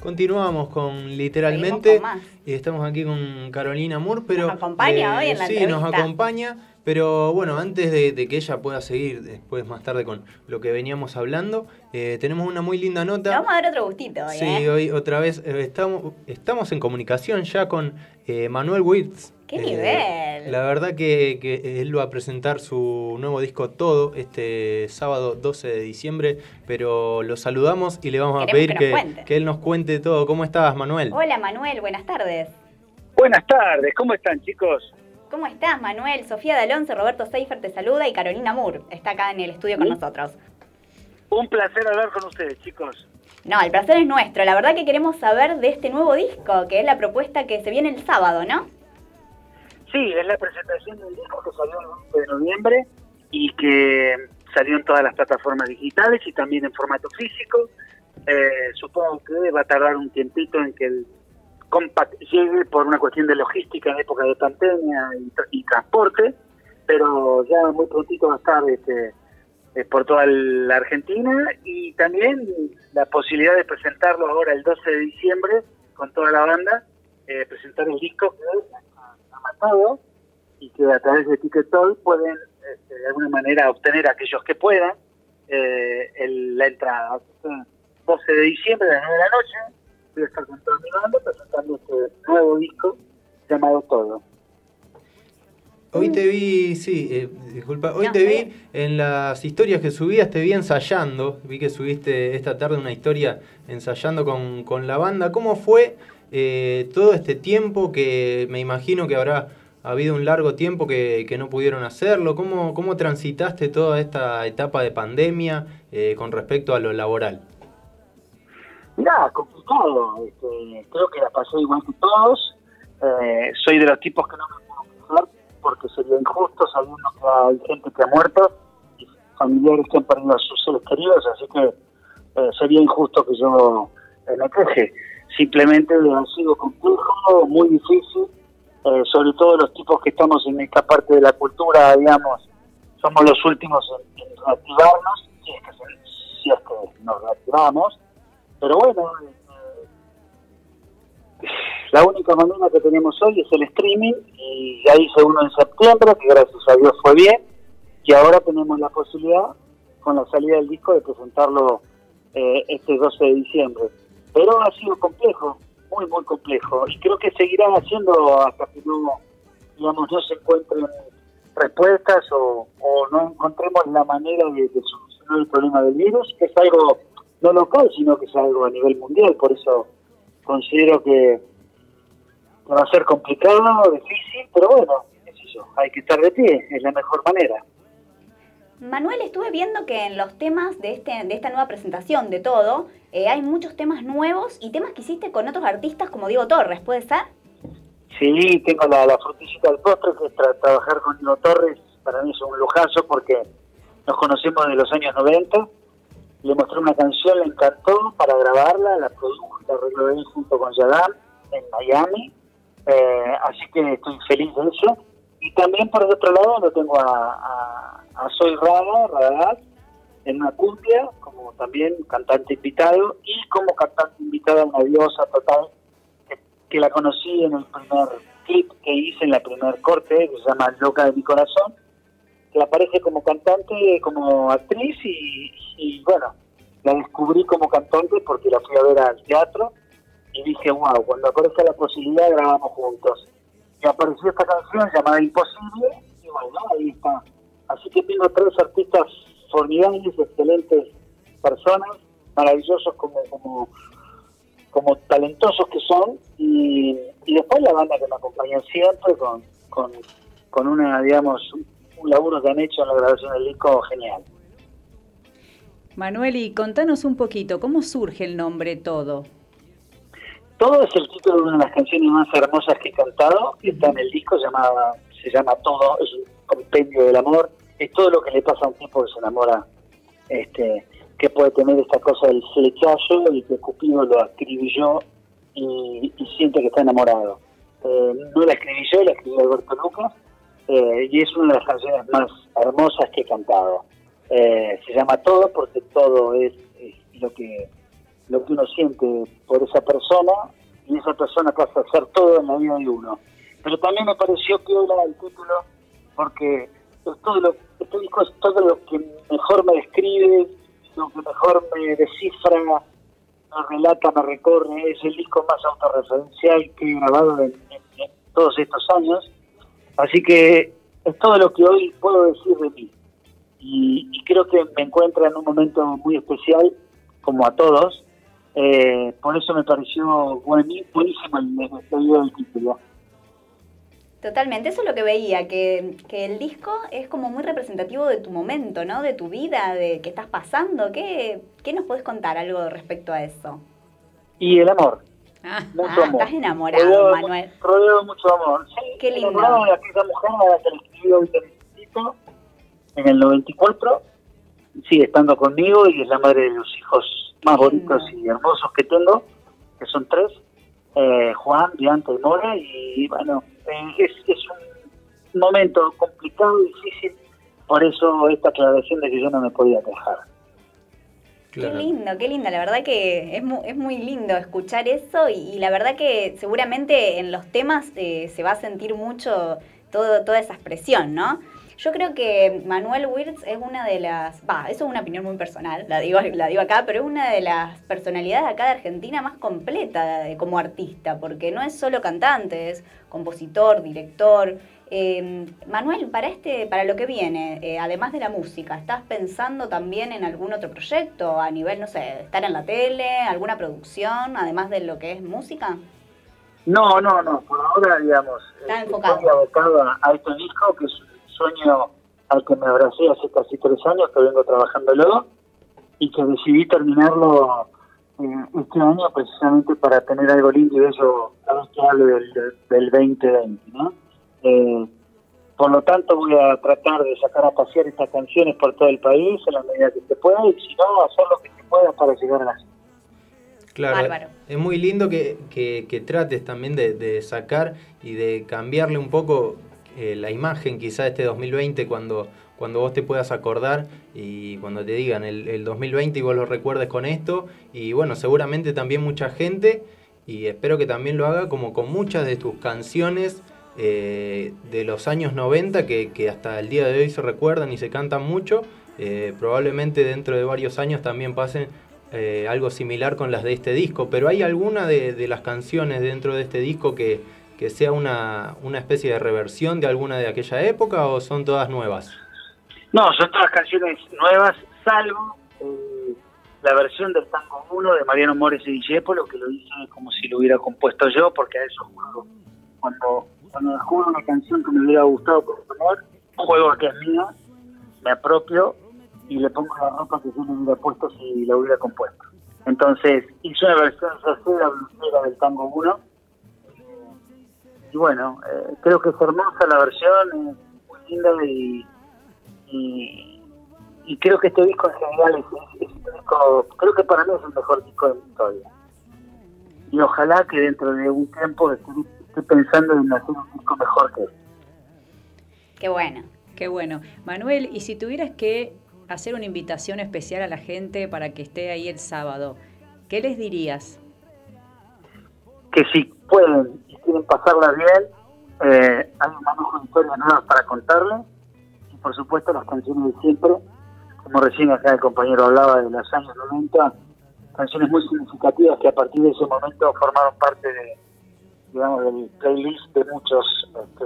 Continuamos con literalmente. Con y estamos aquí con Carolina Moore, pero. Nos acompaña hoy en la Sí, entrevista. nos acompaña. Pero bueno, antes de, de que ella pueda seguir después, más tarde, con lo que veníamos hablando, eh, tenemos una muy linda Le nota. vamos a dar otro gustito hoy, Sí, ¿eh? hoy otra vez eh, estamos, estamos en comunicación ya con eh, Manuel Wirtz. ¡Qué Eh, nivel! La verdad que, que él va a presentar su nuevo disco Todo este sábado 12 de diciembre, pero lo saludamos y le vamos a pedir que que, que él nos cuente todo. ¿Cómo estás, Manuel? Hola Manuel, buenas tardes. Buenas tardes, ¿cómo están chicos? ¿Cómo estás, Manuel? Sofía de Alonso, Roberto Seifer te saluda y Carolina Moore está acá en el estudio con nosotros. Un placer hablar con ustedes, chicos. No, el placer es nuestro. La verdad que queremos saber de este nuevo disco, que es la propuesta que se viene el sábado, ¿no? Sí, es la presentación del disco que salió el 11 de noviembre y que salió en todas las plataformas digitales y también en formato físico. Eh, supongo que va a tardar un tiempito en que el compact llegue por una cuestión de logística en época de pandemia y, tra- y transporte, pero ya muy prontito va a estar este, eh, por toda la Argentina y también la posibilidad de presentarlo ahora el 12 de diciembre con toda la banda, eh, presentar el disco que se llama Todo y que a través de Ticket Toll pueden este, de alguna manera obtener aquellos que puedan eh, el- la entrada. Así que, 12 de diciembre a las 9 de la noche voy a estar con toda mi banda presentando este nuevo disco llamado Todo. Hoy te vi, sí, eh, disculpa, hoy No, te vi en las historias que subías, te vi ensayando, vi que subiste esta tarde una historia ensayando con, con la banda. ¿Cómo fue eh, todo este tiempo que me imagino que habrá habido un largo tiempo que, que no pudieron hacerlo? ¿Cómo, ¿Cómo transitaste toda esta etapa de pandemia eh, con respecto a lo laboral? Mirá, complicado. Este, creo que la pasé igual que todos. Eh, soy de los tipos que no me puedo quejar porque sería injusto sabiendo que hay gente que ha muerto y familiares que han perdido a sus seres queridos, así que eh, sería injusto que yo eh, me queje. Simplemente ha sido complejo, muy difícil, eh, sobre todo los tipos que estamos en esta parte de la cultura, digamos, somos los últimos en, en reactivarnos, si es, que, si es que nos reactivamos, pero bueno, eh, la única manera que tenemos hoy es el streaming y ya hice uno en septiembre, que gracias a Dios fue bien, y ahora tenemos la posibilidad, con la salida del disco, de presentarlo eh, este 12 de diciembre. Pero ha sido complejo, muy, muy complejo, y creo que seguirá haciendo hasta que no, digamos, no se encuentren respuestas o, o no encontremos la manera de, de solucionar el problema del virus, que es algo no local, sino que es algo a nivel mundial, por eso considero que va a ser complicado, difícil, pero bueno, sé yo, hay que estar de pie, es la mejor manera. Manuel, estuve viendo que en los temas de, este, de esta nueva presentación de todo, eh, hay muchos temas nuevos y temas que hiciste con otros artistas como Diego Torres, ¿puede ser? Sí, tengo la, la frutillita del postre, que es tra- trabajar con Diego Torres, para mí es un lujazo porque nos conocemos de los años 90, le mostré una canción, le encantó para grabarla, la produjo, la arregló él junto con Yadam en Miami, eh, así que estoy feliz de eso. Y también por el otro lado lo tengo a, a, Soy Rada, Radagast, en una cumbia, como también cantante invitado, y como cantante invitada una diosa total, que, que la conocí en el primer clip que hice en la primer corte, que se llama Loca de mi corazón, que aparece como cantante, como actriz, y, bueno, la descubrí como cantante porque la fui a ver al teatro, y dije, wow, cuando aparezca la posibilidad grabamos juntos. Y apareció esta canción llamada Imposible, y bueno, ahí está. Así que tengo tres artistas formidables, excelentes personas, maravillosos como, como, como talentosos que son, y, y después la banda que me acompaña siempre con, con, con una, digamos, un, laburo que han hecho en la grabación del disco genial. Manuel, y contanos un poquito, ¿cómo surge el nombre Todo? Todo es el título de una de las canciones más hermosas que he cantado, que está en el disco, llamada, se llama Todo, es un compendio del amor, es todo lo que le pasa a un tipo que se enamora, este, que puede tener esta cosa del flechazo y que Cupido lo escribió y, y siente que está enamorado. Eh, no la escribí yo, la escribió Alberto Lucas, eh, y es una de las canciones más hermosas que he cantado. Eh, se llama Todo porque todo es, es lo que lo que uno siente por esa persona y esa persona pasa a ser todo en la vida de uno. Pero también me pareció que era el título porque todo lo, este disco es todo lo que mejor me describe, lo que mejor me descifra, me relata, me recorre, es el disco más autorreferencial que he grabado en todos estos años. Así que es todo lo que hoy puedo decir de mí. Y, y creo que me encuentra en un momento muy especial, como a todos. Eh, por eso me pareció buení- buenísimo el, pedido del título. Totalmente, eso es lo que veía, que, que el disco es como muy representativo de tu momento, ¿no? De tu vida, de qué estás pasando. ¿Qué, qué nos puedes contar algo respecto a eso? Y el amor. Ah, Mucho amor. estás enamorado, Rodeado- Manuel. Rodeado de mucho amor. Sí, Qué lindo. enamorado de aquella mujer a la que te necesito, en el 94. Sigue estando conmigo y es la madre de los hijos más bonitos y hermosos que tengo, que son tres. eh, Juan, Bianca y Mora. Y bueno, eh, es, es un momento complicado, difícil. Por eso esta aclaración de que yo no me podía quejar. Qué lindo, qué lindo. La verdad que es muy, es muy lindo escuchar eso y, y la verdad que seguramente en los temas eh, se va a sentir mucho todo, toda esa expresión, ¿no? Yo creo que Manuel Wirtz es una de las, va, eso es una opinión muy personal, la digo, la digo acá, pero es una de las personalidades acá de Argentina más completa de- como artista, porque no es solo cantante, es compositor, director. Eh, Manuel, para este, para lo que viene, eh, además de la música, ¿estás pensando también en algún otro proyecto a nivel, no sé, estar en la tele, alguna producción, además de lo que es música? No, no, no, por ahora, digamos, Está enfocado. estoy abocado a, a este disco, que es un sueño al que me abracé hace casi tres años, que vengo trabajándolo, y que decidí terminarlo eh, este año precisamente para tener algo lindo y que hable del, del 2020, ¿no? Eh, por lo tanto, voy a tratar de sacar a pasear estas canciones por todo el país en la medida que se pueda, y si no, hacer lo que se pueda para llegar a la gente. Claro, Bárbaro. es muy lindo que, que- que trates también de, de sacar y de cambiarle un poco eh, la imagen quizá de este 2020 cuando, cuando vos te puedas acordar y cuando te digan el, el 2020 y vos lo recuerdes con esto y bueno, seguramente también mucha gente y espero que también lo haga como con muchas de tus canciones eh, de los años 90 que, que hasta el día de hoy se recuerdan y se cantan mucho. Eh, probablemente dentro de varios años también pasen eh, algo similar con las de este disco, pero ¿hay alguna de, las canciones dentro de este disco que, que sea una, una especie de reversión de alguna de aquella época o son todas nuevas? No, son todas canciones nuevas, salvo eh, la versión del Tango 1 de Mariano Mores y Discépolo, que lo hice como si lo hubiera compuesto yo, porque a eso. Cuando, cuando descubro una canción que me hubiera gustado componer, juego a que es mía, me apropio y le pongo la ropa que yo me hubiera puesto si la hubiera compuesto. Entonces, hice una versión yacera, blusera del Tango 1. Y bueno, eh, creo que es hermosa la versión, es muy linda y, y, y creo que este disco en general es, es un disco, creo que para mí es el mejor disco de mi historia. Y ojalá que dentro de un tiempo esté, pensando en hacer un disco mejor que este. Qué bueno. Qué bueno. Manuel, y si tuvieras que hacer una invitación especial a la gente para que esté ahí el sábado, ¿qué les dirías? que si pueden y quieren pasarla bien, eh, hay un manejo de historias nuevas para contarles. Y por supuesto las canciones de siempre, como recién acá el compañero hablaba de los años 90, canciones muy significativas que a partir de ese momento formaron parte de, digamos, del playlist de muchos este,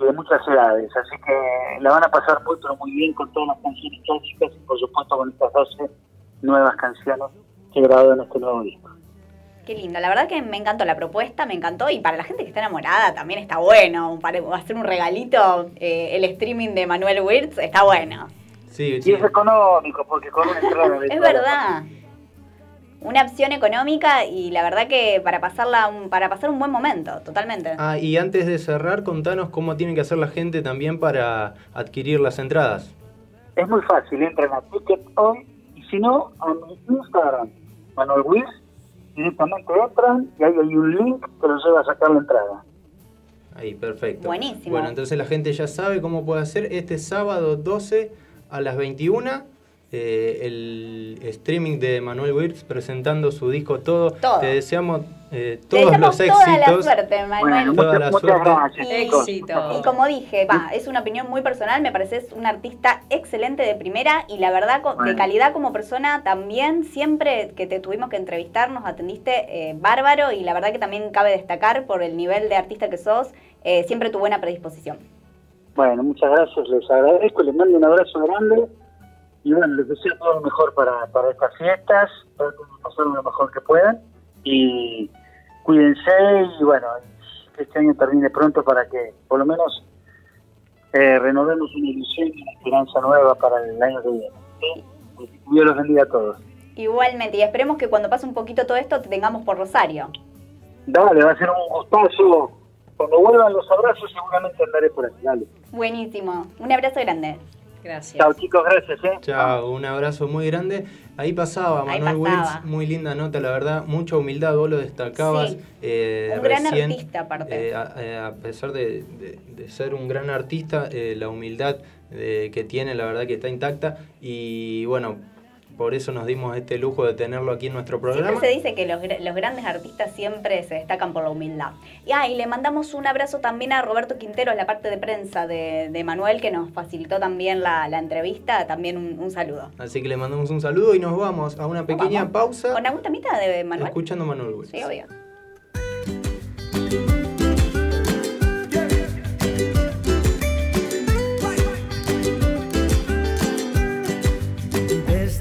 y de muchas edades. Así que la van a pasar muy, pero muy bien con todas las canciones clásicas y por supuesto con estas 12 nuevas canciones que he grabado en este nuevo disco. Qué lindo, la verdad que me encantó la propuesta, me encantó y para la gente que está enamorada también está bueno, para hacer un regalito, eh, el streaming de Manuel Wirtz está bueno. Sí, Y es económico, porque con una entrada de Es verdad. Una opción económica y la verdad que para pasarla un, para pasar un buen momento, totalmente. Ah, y antes de cerrar, contanos cómo tiene que hacer la gente también para adquirir las entradas. Es muy fácil, entran a Ticket hoy y si no, a mi Instagram, Manuel Wiz, directamente entran y ahí hay un link que los lleva a sacar la entrada. Ahí, perfecto. Buenísimo. Bueno, entonces la gente ya sabe cómo puede hacer este sábado 12 a las 21 eh, el streaming de Manuel Wirtz presentando su disco Todo. Todo. Te deseamos eh, todos los toda la éxitos. suerte, Manuel. Toda la suerte. Y, y como dije, va, es una opinión muy personal, me parece es un artista excelente de primera y la verdad co- de Bueno. calidad como persona también, siempre que te tuvimos que entrevistar nos atendiste eh, bárbaro y la verdad que también cabe destacar por el nivel de artista que sos, eh, siempre tu buena predisposición. Bueno, muchas gracias, les agradezco, les mando un abrazo grande y bueno, les deseo todo lo mejor para, para estas fiestas, traten de pasar lo mejor que puedan y cuídense y bueno, que este año termine pronto para que por lo menos eh, renovemos una ilusión y una esperanza nueva para el año que viene. ¿sí? Dios los bendiga a todos. Igualmente, y esperemos que cuando pase un poquito todo esto te tengamos por Rosario. Dale, va a ser un gustazo. Cuando vuelvan los abrazos seguramente andaré por aquí. Dale. Buenísimo, un abrazo grande. Gracias. Chao chicos, gracias. ¿eh? Chao, un abrazo muy grande. Ahí pasaba Ahí Manuel pasaba. Wirtz, muy linda nota, la verdad, mucha humildad, vos lo destacabas. Sí. eh, Un gran recién, artista, aparte. eh, a, a pesar de, de- de ser un gran artista, eh, la humildad eh, que tiene, la verdad que está intacta. Y bueno, por eso nos dimos este lujo de tenerlo aquí en nuestro Siempre programa. se dice que los, gra- los grandes artistas siempre se destacan por la humildad. Y, ah, y le mandamos un abrazo también a Roberto Quintero, la parte de prensa de, de Manuel, que nos facilitó también la, la entrevista. También un, un saludo. Así que le mandamos un saludo y nos vamos a una pequeña Vamos. pausa ¿Con algún temita de Manuel? escuchando Manuel Wills. Sí, obvio.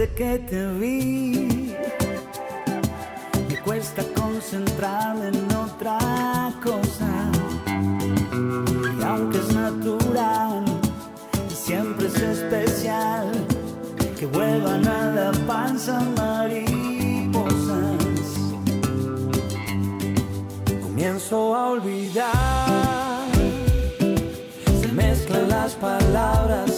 Desde que te vi, me cuesta concentrarme en otra cosa. Y aunque es natural, siempre es especial que vuelvan a la panza mariposas. Comienzo a olvidar, se mezclan las palabras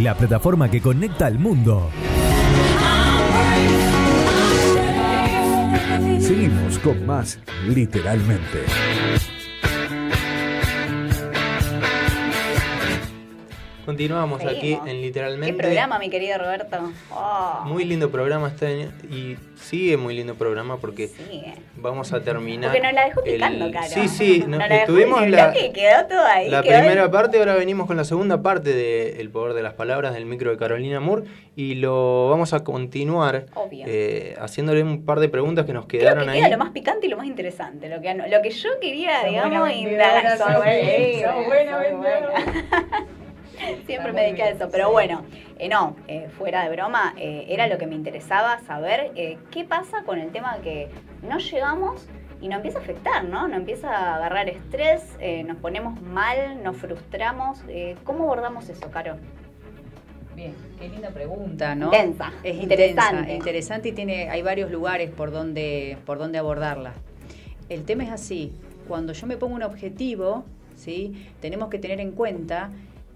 la plataforma que conecta al mundo. Seguimos con más, literalmente. Continuamos aquí en ¿Qué Literalmente. programa, mi querido Roberto? Oh, Muy lindo programa este año y sigue muy lindo programa porque vamos a terminar. Porque nos la dejó el- picando, Caro. Sí, sí, Nos nos- estuvimos el la, bloque y quedó todo ahí. la quedó ahí. primera parte, ahora venimos con la segunda parte de El poder de las palabras del micro de Carolina Moore y lo vamos a continuar Obvio. eh, haciéndole un par de preguntas que nos Creo quedaron que ahí. queda lo más picante y lo más interesante. Lo que, lo que yo quería, digamos, indagar. Siempre me dediqué a eso, pero bueno, eh, no, eh, fuera de broma, eh, era lo que me interesaba saber qué pasa con el tema que no llegamos y nos empieza a afectar, ¿no? Nos empieza a agarrar estrés, nos ponemos mal, nos frustramos. ¿Cómo abordamos eso, Caro? Bien, qué linda pregunta, ¿no? Intensa, Es interesante. interesante, interesante y tiene, hay varios lugares por donde, por donde abordarla. El tema es así, cuando yo me pongo un objetivo, ¿sí? tenemos que tener en cuenta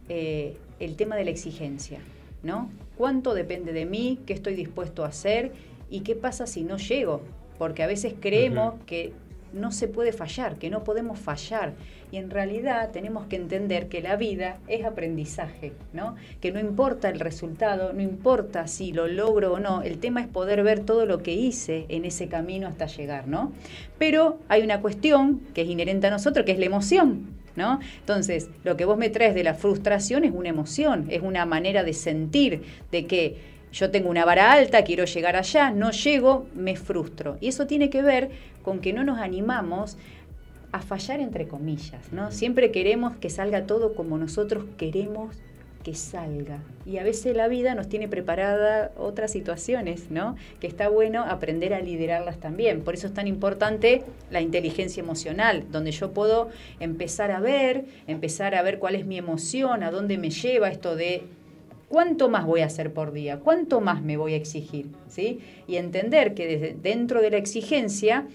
eh, el tema de la exigencia, ¿no? ¿Cuánto depende de mí? ¿Qué estoy dispuesto a hacer? ¿Y qué pasa si no llego? Porque a veces creemos que no se puede fallar, que no podemos fallar. Y en realidad tenemos que entender que la vida es aprendizaje, ¿no? Que no importa el resultado, no importa si lo logro o no, el tema es poder ver todo lo que hice en ese camino hasta llegar, ¿no? Pero hay una cuestión que es inherente a nosotros, que es la emoción, ¿no? Entonces, lo que vos me traes de la frustración es una emoción, es una manera de sentir, de que yo tengo una vara alta, quiero llegar allá, no llego, me frustro. Y eso tiene que ver con que no nos animamos a fallar entre comillas, ¿no? Siempre queremos que salga todo como nosotros queremos que salga. Y a veces la vida nos tiene preparada otras situaciones, ¿no? Que está bueno aprender a liderarlas también. Por eso es tan importante la inteligencia emocional, donde yo puedo empezar a ver, empezar a ver cuál es mi emoción, a dónde me lleva esto de cuánto más voy a hacer por día, cuánto más me voy a exigir, ¿sí? Y entender que dentro de la exigencia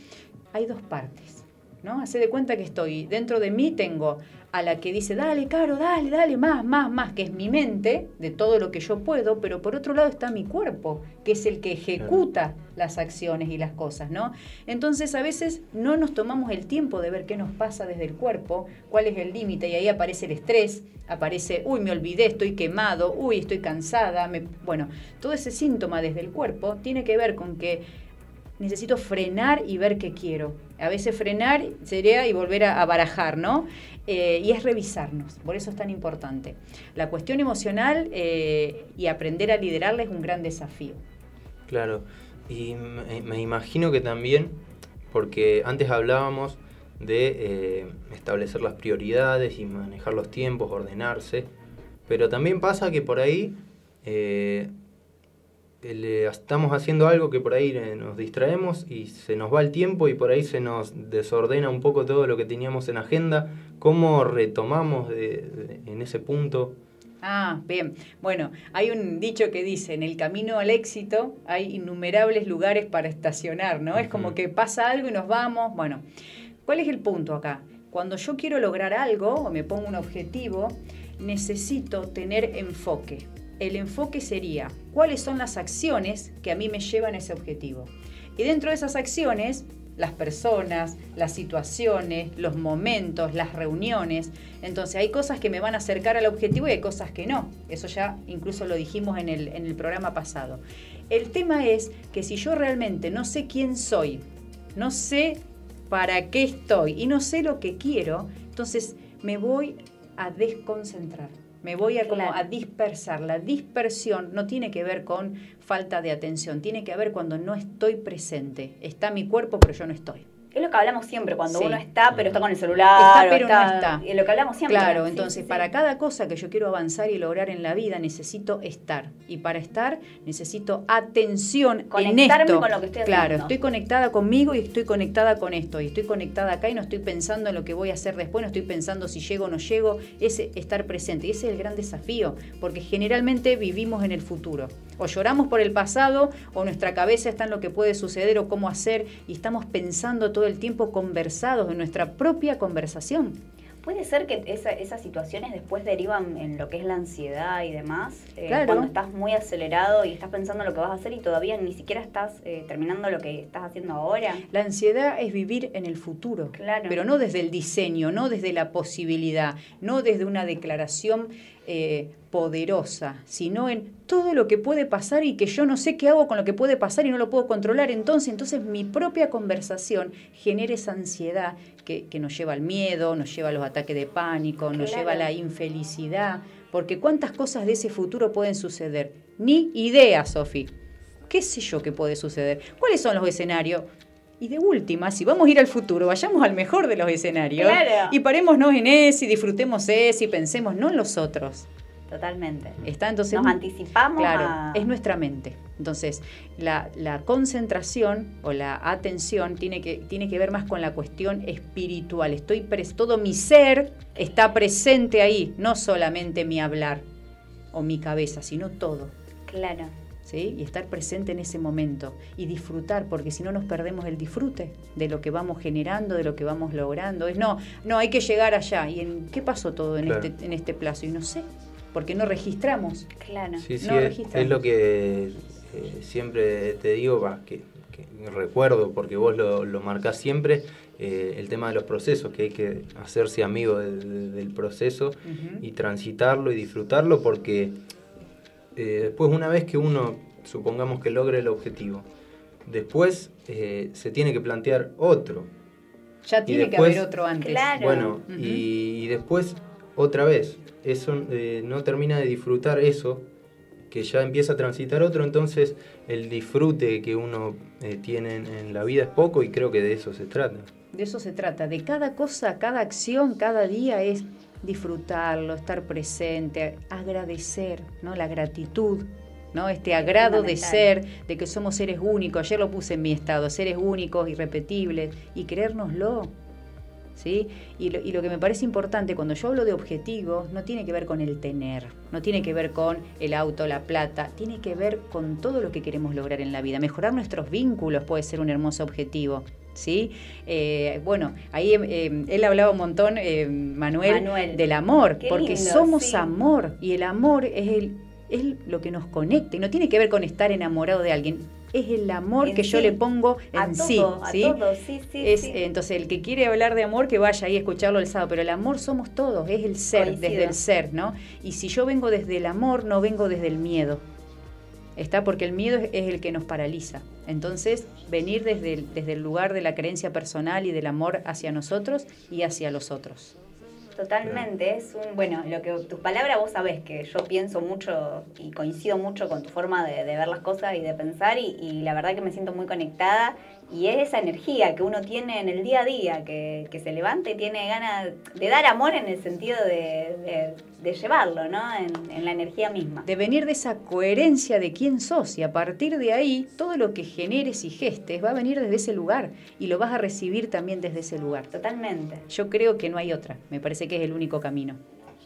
hay dos partes. ¿no? Hace de cuenta que estoy, dentro de mí tengo a la que dice, dale, Caro, dale, dale, más, más, más, que es mi mente, de todo lo que yo puedo, pero por otro lado está mi cuerpo, que es el que ejecuta las acciones y las cosas, ¿no? Entonces a veces no nos tomamos el tiempo de ver qué nos pasa desde el cuerpo, cuál es el límite, y ahí aparece el estrés, aparece, uy, me olvidé, estoy quemado, uy, estoy cansada, me... bueno, todo ese síntoma desde el cuerpo tiene que ver con que necesito frenar y ver qué quiero. A veces frenar sería y volver a, a barajar, ¿no? Eh, y es revisarnos, por eso es tan importante. La cuestión emocional eh, y aprender a liderarla es un gran desafío. Claro, y me, imagino que también, porque antes hablábamos de eh, establecer las prioridades y manejar los tiempos, ordenarse, pero también pasa que por ahí le- estamos haciendo algo que por ahí nos distraemos y se nos va el tiempo y por ahí se nos desordena un poco todo lo que teníamos en agenda. ¿Cómo retomamos de- de- en ese punto? Ah, bien. Bueno, hay un dicho que dice, en el camino al éxito hay innumerables lugares para estacionar, ¿no? Es como que pasa algo y nos vamos. Bueno, ¿cuál es el punto acá? Cuando yo quiero lograr algo o me pongo un objetivo, necesito tener enfoque. El enfoque sería, ¿cuáles son las acciones que a mí me llevan a ese objetivo? Y dentro de esas acciones, las personas, las situaciones, los momentos, las reuniones. Entonces hay cosas que me van a acercar al objetivo y hay cosas que no. Eso ya incluso lo dijimos en el, en el programa pasado. El tema es que si yo realmente no sé quién soy, no sé para qué estoy y no sé lo que quiero, entonces me voy a desconcentrar. Me voy a como a dispersar. La dispersión no tiene que ver con falta de atención, tiene que ver cuando no estoy presente. Está mi cuerpo, pero yo no estoy. Es lo que hablamos siempre, cuando Sí. uno está, pero está con el celular. Está, pero no está. Es lo que hablamos siempre. Claro, Sí, entonces sí, para cada cosa que yo quiero avanzar y lograr en la vida necesito estar. Y para estar necesito atención en Conectarme esto. con lo que estoy claro, haciendo. estoy conectada conmigo y estoy conectada con esto. Y estoy conectada acá y no estoy pensando en lo que voy a hacer después, no estoy pensando si llego o no llego. Es estar presente. Y ese es el gran desafío, porque generalmente vivimos en el futuro. O lloramos por el pasado, o nuestra cabeza está en lo que puede suceder o cómo hacer, y estamos pensando todo el tiempo conversados en nuestra propia conversación. Puede ser que esa- esas situaciones después derivan en lo que es la ansiedad y demás. eh, Claro. Cuando estás muy acelerado y estás pensando en lo que vas a hacer y todavía ni siquiera estás eh, terminando lo que estás haciendo ahora. La ansiedad es vivir en el futuro, Claro. pero no desde el diseño, no desde la posibilidad, no desde una declaración eh, poderosa, sino en todo lo que puede pasar y que yo no sé qué hago con lo que puede pasar y no lo puedo controlar. Entonces, entonces mi propia conversación genera esa ansiedad que, que nos lleva al miedo, nos lleva a los ataques de pánico, nos lleva a la infelicidad, porque cuántas cosas de ese futuro pueden suceder. Ni idea, Sofi. ¿Qué sé yo qué puede suceder? ¿Cuáles son los escenarios? Y de última, si vamos a ir al futuro, vayamos al mejor de los escenarios. Claro. Y parémonos en ese, y disfrutemos ese, y pensemos no en los otros. Totalmente. Está entonces. Nos anticipamos Claro, a- es nuestra mente. Entonces, la, la concentración o la atención tiene que, tiene que ver más con la cuestión espiritual. Estoy pres- todo mi ser está presente ahí, no solamente mi hablar o mi cabeza, sino todo. Claro. ¿Sí? Y estar presente en ese momento y disfrutar, porque si no nos perdemos el disfrute de lo que vamos generando, de lo que vamos logrando. Es no, no, hay que llegar allá. ¿Y en qué pasó todo en, Claro. este, en este plazo? Y no sé, porque no registramos. Claro. Sí, sí, No es, registramos. es lo que eh, siempre te digo, va, que, que recuerdo, porque vos lo, lo marcás siempre, eh, el tema de los procesos, que hay que hacerse amigo de- de- del proceso y transitarlo y disfrutarlo, porque eh, después una vez que uno, supongamos que logre el objetivo, después eh, se tiene que plantear otro. Ya tiene después- que haber otro antes. Bueno, Ujú. y, y después otra vez, eso eh, no termina de disfrutar eso, que ya empieza a transitar otro, entonces el disfrute que uno eh, tiene en, en la vida es poco y creo que de eso se trata. De eso se trata, de cada cosa, cada acción, cada día es disfrutarlo, estar presente, agradecer, ¿no? La gratitud, ¿no? Este agrado de ser, de que somos seres únicos. Ayer lo puse en mi estado, seres únicos, irrepetibles, y creérnoslo. ¿Sí? Y, lo, y lo que me parece importante cuando yo hablo de objetivos no tiene que ver con el tener, no tiene que ver con el auto, la plata, tiene que ver con todo lo que queremos lograr en la vida. Mejorar nuestros vínculos puede ser un hermoso objetivo. ¿Sí? Eh, bueno, ahí eh, él hablaba un montón, eh, Manuel, Manuel. del amor, Qué porque lindo, somos sí. amor y el amor es, el, es lo que nos conecta y no tiene que ver con estar enamorado de alguien, es el amor En que yo sí. le pongo en A sí. todo, a ¿sí? todo, sí, sí, Es, sí. entonces, el que quiere hablar de amor, que vaya ahí a escucharlo el sábado, pero el amor somos todos, es el ser, Coincido. desde el ser, ¿no? Y si yo vengo desde el amor, no vengo desde el miedo. Está porque el miedo es, es el que nos paraliza. Entonces, venir desde el, desde el lugar de la creencia personal y del amor hacia nosotros y hacia los otros. Totalmente, es un, bueno, lo que tus palabras vos sabés que yo pienso mucho y coincido mucho con tu forma de, de ver las cosas y de pensar y, y la verdad que me siento muy conectada y es esa energía que uno tiene en el día a día, que, que se levanta y tiene ganas de dar amor en el sentido de, de- de llevarlo, ¿no? En, en la energía misma. De venir de esa coherencia de quién sos y a partir de ahí, todo lo que generes y gestes va a venir desde ese lugar y lo vas a recibir también desde ese lugar. Totalmente. Yo creo que no hay otra, me parece que es el único camino.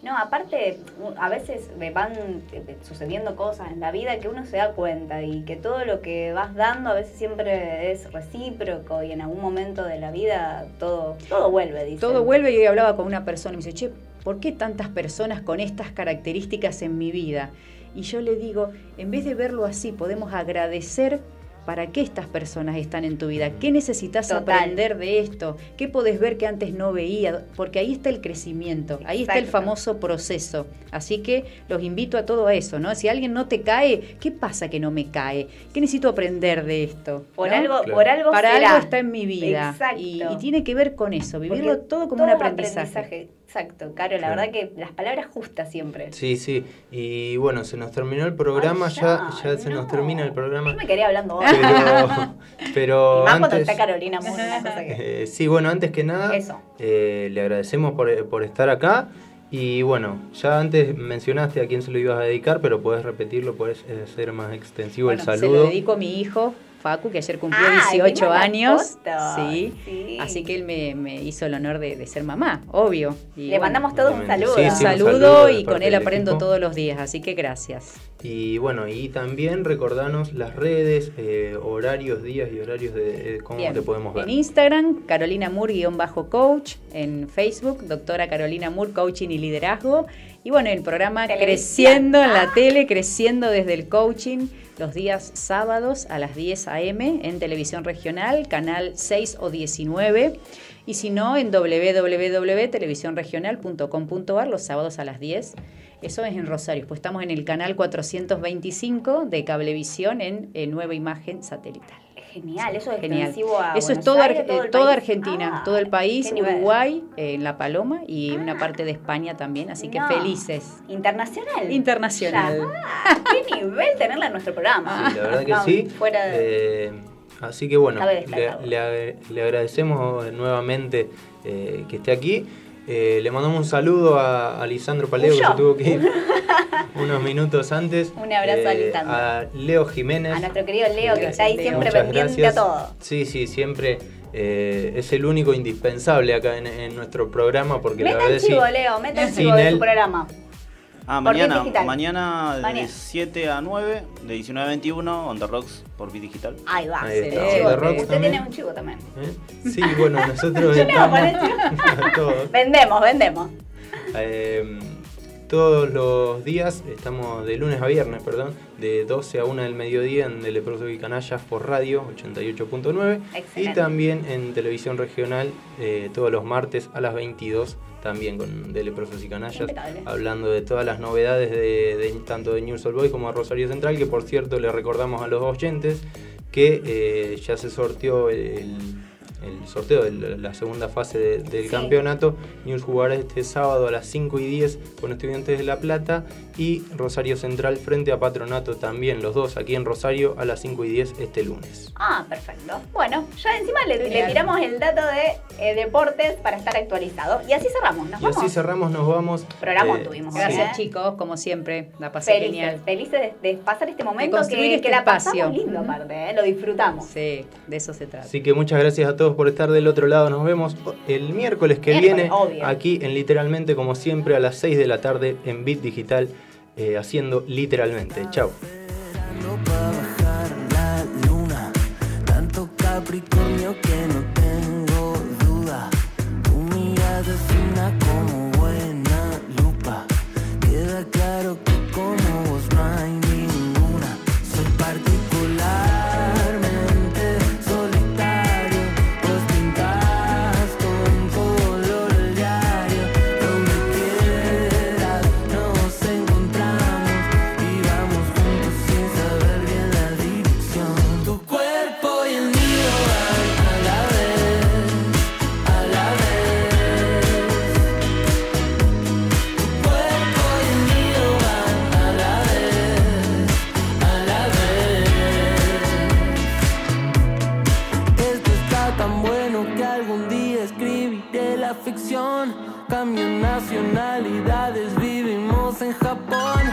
No, aparte, a veces me van eh, sucediendo cosas en la vida que uno se da cuenta y que todo lo que vas dando a veces siempre es recíproco y en algún momento de la vida todo, todo vuelve, dice. Todo vuelve y hoy hablaba con una persona y me dice, che, ¿por qué tantas personas con estas características en mi vida? Y yo le digo, en vez de verlo así, podemos agradecer para qué estas personas están en tu vida, qué necesitas Total. aprender de esto, qué podés ver que antes no veía, porque ahí está el crecimiento, ahí está el famoso proceso. Así que los invito a todo eso, ¿no? Si alguien no te cae, ¿qué pasa que no me cae? ¿Qué necesito aprender de esto? Por ¿no? algo, por algo Para será. algo está en mi vida. Exacto. Y, y tiene que ver con eso, vivirlo Porque todo como un todo aprendizaje. Exacto, Caro, la Claro. verdad que las palabras justas siempre. Sí, sí. Y bueno, se nos terminó el programa, Ay, ya, ya, ya se nos termina el programa. Yo me quería hablando vos. Pero, pero y más cuando antes, está Carolina Moore, una cosa que... eh, sí, bueno, antes que nada, Eso. eh, le agradecemos por, por estar acá. Y bueno, ya antes mencionaste a quién se lo ibas a dedicar, pero puedes repetirlo, puedes eh, ser más extensivo Bueno, el Se lo saludo. dedico a mi hijo, Facu, que ayer cumplió Ay, 18 vimos las años. Sí. sí. Así que él me, me hizo el honor de, de ser mamá, obvio. Y Le mandamos todos un saludo. Sí, un sí, un saludo y con él aprendo equipo. todos los días, así que gracias. Y bueno, y también recordanos las redes, eh, horarios, días y horarios de eh, cómo Bien. te podemos ver. En Instagram, Carolina Moore-coach. En Facebook, doctora Carolina Moore, coaching y liderazgo. Y bueno, el programa Televisión. Creciendo en la tele, creciendo desde el coaching, los días sábados a las 10 a.m. en televisión regional, canal 6 o 19. Y si no, en www.televisionregional.com.ar los sábados a las 10. Eso es en Rosario. Pues estamos en el canal 425 de Cablevisión en, eh, Nueva Imagen Satelital. Genial, eso es Genial. extensivo a Eso es todo, Aires, Ar- todo eh, el toda país. Argentina, Ah, todo el país. Uruguay, eh, en La Paloma y una parte de España también, así que No. felices. Internacional. Internacional. Ah, qué nivel tenerla en nuestro programa. Sí, la verdad que Vamos, sí. Fuera de... Eh, así que bueno, le, le ag- le agradecemos nuevamente eh, que esté aquí. Eh, le mandamos un saludo a, a Lisandro Paleo, que se tuvo que ir unos minutos antes. Eh, Un abrazo a Lisandro. A Leo Jiménez. A nuestro querido Leo, que está ahí Leo. siempre Muchas pendiente gracias. a todo. Sí, sí, siempre eh, es el único indispensable acá en, en nuestro programa porque la Meta verdad el sí, chivo, Leo, meta el chivo de su programa. Ah, Por Bit mañana, Digital. mañana de Mañana. 7 a 9, de 19 a 21, On The Rocks por Bit Digital. Ahí va. Ahí está, Chivo. On The Rocks Usted también. tiene un chivo también. ¿eh? Sí, bueno, nosotros estamos. Vendemos, vendemos. Eh, todos los días, estamos de lunes a viernes, perdón, de 12 a 1 del mediodía en De Leprosos y Canallas por radio 88.9 y también en televisión regional eh, todos los martes a las 22 también con De Leprosos y Canallas, Impecable. hablando de todas las novedades de, de- tanto de News All Boys como de Rosario Central, que por cierto le recordamos a los oyentes que eh, ya se sorteó el, el sorteo de la segunda fase de- del Sí. campeonato. News jugará este sábado a las 5 y 10 con Estudiantes de La Plata y Rosario Central frente a Patronato también, los dos aquí en Rosario a las 5 y 10 este lunes. Ah, perfecto. Bueno, ya encima le, tiramos el dato de eh, deportes para estar actualizado. Y así cerramos, ¿nos Y vamos? así cerramos, nos vamos. Programón eh, tuvimos. Gracias, ¿eh? chicos, como siempre. La pasé Felices, genial. felices de, de pasar este momento que, este que la espacio. pasamos lindo aparte, ¿eh? lo disfrutamos. Sí, de eso se trata. Así que muchas gracias a todos por estar del otro lado. Nos vemos el miércoles que Miércoles, viene obvio. aquí en Literalmente, como siempre, a las 6 de la tarde en Bit Digital, eh, haciendo Literalmente. Chao. Capricornio Cambio nacionalidades, vivimos en Japón,